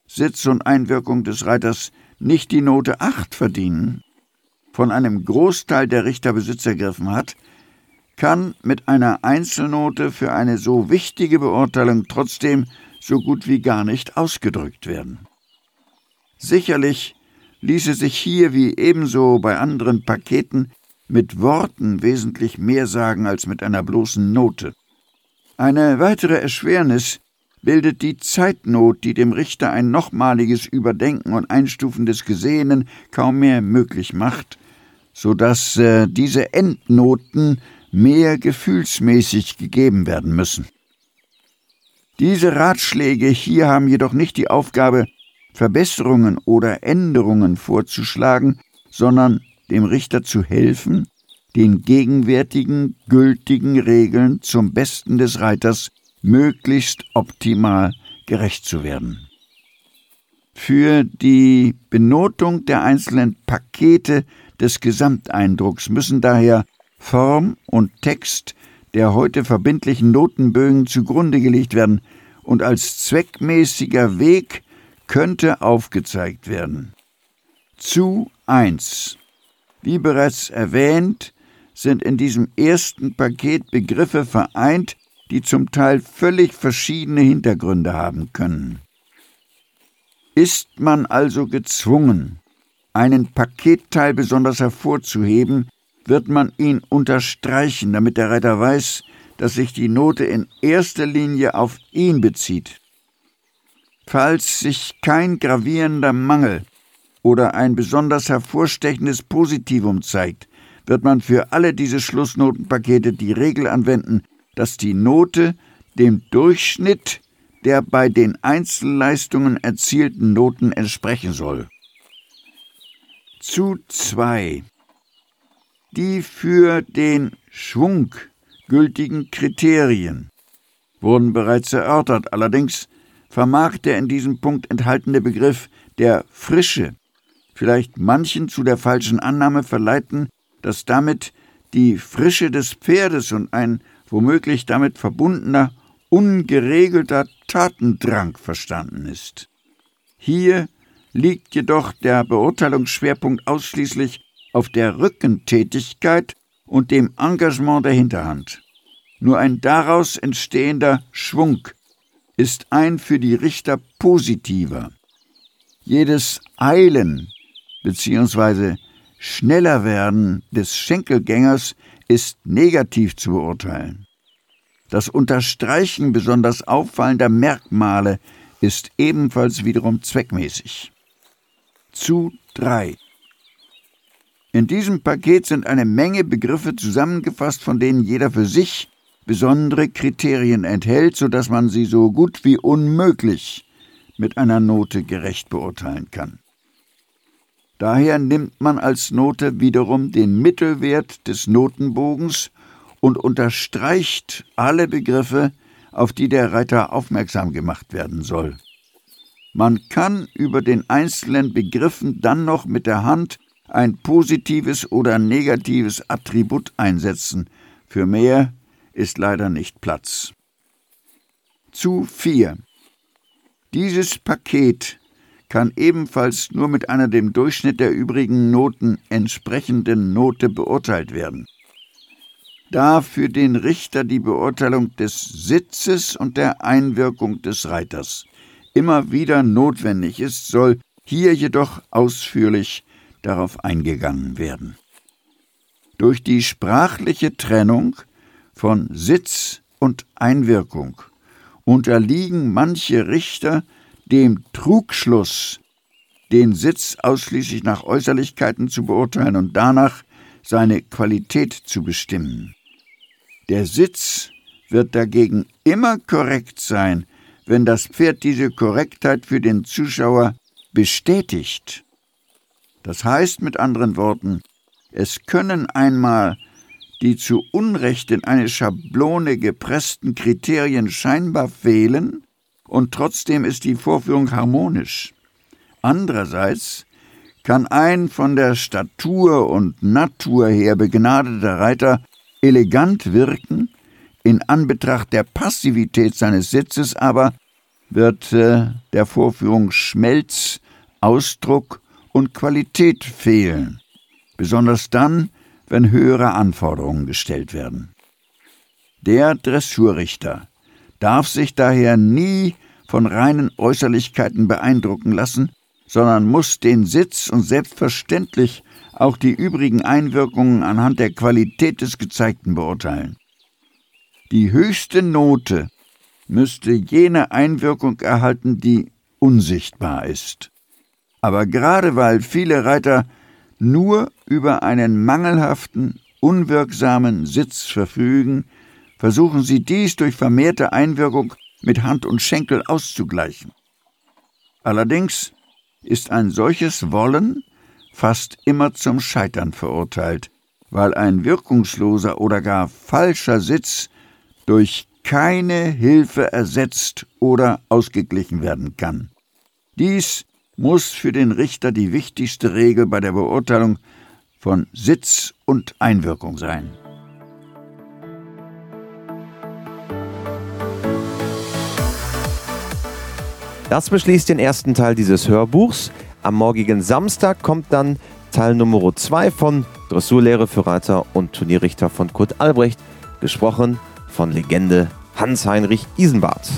Sitz und Einwirkung des Reiters nicht die Note acht verdienen, von einem Großteil der Richter Besitz ergriffen hat, kann mit einer Einzelnote für eine so wichtige Beurteilung trotzdem so gut wie gar nicht ausgedrückt werden. Sicherlich ließe sich hier wie ebenso bei anderen Paketen mit Worten wesentlich mehr sagen als mit einer bloßen Note. Eine weitere Erschwernis bildet die Zeitnot, die dem Richter ein nochmaliges Überdenken und Einstufen des Gesehenen kaum mehr möglich macht, so dass äh, diese Endnoten mehr gefühlsmäßig gegeben werden müssen. Diese Ratschläge hier haben jedoch nicht die Aufgabe, Verbesserungen oder Änderungen vorzuschlagen, sondern dem Richter zu helfen, den gegenwärtigen gültigen Regeln zum Besten des Reiters möglichst optimal gerecht zu werden. Für die Benotung der einzelnen Pakete des Gesamteindrucks müssen daher Form und Text der heute verbindlichen Notenbögen zugrunde gelegt werden und als zweckmäßiger Weg könnte aufgezeigt werden. Zu 1. Wie bereits erwähnt, sind in diesem ersten Paket Begriffe vereint, die zum Teil völlig verschiedene Hintergründe haben können. Ist man also gezwungen, einen Paketteil besonders hervorzuheben, wird man ihn unterstreichen, damit der Reiter weiß, dass sich die Note in erster Linie auf ihn bezieht. Falls sich kein gravierender Mangel oder ein besonders hervorstechendes Positivum zeigt, wird man für alle diese Schlussnotenpakete die Regel anwenden, dass die Note dem Durchschnitt der bei den Einzelleistungen erzielten Noten entsprechen soll. Zu zwei. Die für den Schwung gültigen Kriterien wurden bereits erörtert, allerdings vermag der in diesem Punkt enthaltene Begriff der Frische vielleicht manchen zu der falschen Annahme verleiten, dass damit die Frische des Pferdes und ein womöglich damit verbundener ungeregelter Tatendrang verstanden ist. Hier liegt jedoch der Beurteilungsschwerpunkt ausschließlich auf der Rückentätigkeit und dem Engagement der Hinterhand. Nur ein daraus entstehender Schwung ist ein für die Richter positiver. Jedes Eilen bzw. schneller werden des Schenkelgängers ist negativ zu beurteilen. Das Unterstreichen besonders auffallender Merkmale ist ebenfalls wiederum zweckmäßig. Zu drei. In diesem Paket sind eine Menge Begriffe zusammengefasst, von denen jeder für sich besondere Kriterien enthält, so dass man sie so gut wie unmöglich mit einer Note gerecht beurteilen kann. Daher nimmt man als Note wiederum den Mittelwert des Notenbogens und unterstreicht alle Begriffe, auf die der Reiter aufmerksam gemacht werden soll. Man kann über den einzelnen Begriffen dann noch mit der Hand ein positives oder negatives Attribut einsetzen. Für mehr ist leider nicht Platz. Zu 4. Dieses Paket kann ebenfalls nur mit einer dem Durchschnitt der übrigen Noten entsprechenden Note beurteilt werden. Da für den Richter die Beurteilung des Sitzes und der Einwirkung des Reiters immer wieder notwendig ist, soll hier jedoch ausführlich darauf eingegangen werden. Durch die sprachliche Trennung von Sitz und Einwirkung unterliegen manche Richter dem Trugschluss, den Sitz ausschließlich nach Äußerlichkeiten zu beurteilen und danach seine Qualität zu bestimmen. Der Sitz wird dagegen immer korrekt sein, wenn das Pferd diese Korrektheit für den Zuschauer bestätigt. Das heißt mit anderen Worten, es können einmal die zu Unrecht in eine Schablone gepressten Kriterien scheinbar fehlen, und trotzdem ist die Vorführung harmonisch. Andererseits kann ein von der Statur und Natur her begnadeter Reiter elegant wirken, in Anbetracht der Passivität seines Sitzes aber wird äh, der Vorführung Schmelz, Ausdruck und Qualität fehlen, besonders dann, wenn höhere Anforderungen gestellt werden. Der Dressurrichter darf sich daher nie von reinen Äußerlichkeiten beeindrucken lassen, sondern muss den Sitz und selbstverständlich auch die übrigen Einwirkungen anhand der Qualität des Gezeigten beurteilen. Die höchste Note müsste jene Einwirkung erhalten, die unsichtbar ist. Aber gerade weil viele Reiter nur über einen mangelhaften, unwirksamen Sitz verfügen, versuchen sie dies durch vermehrte Einwirkung mit Hand und Schenkel auszugleichen. Allerdings ist ein solches Wollen fast immer zum Scheitern verurteilt, weil ein wirkungsloser oder gar falscher Sitz durch keine Hilfe ersetzt oder ausgeglichen werden kann. Dies muss für den Richter die wichtigste Regel bei der Beurteilung von Sitz und Einwirkung sein. Das beschließt den ersten Teil dieses Hörbuchs. Am morgigen Samstag kommt dann Teil Nummer 2 von Dressurlehre für Reiter und Turnierrichter von Kurt Albrecht, gesprochen von Legende Hans-Heinrich Isenbart.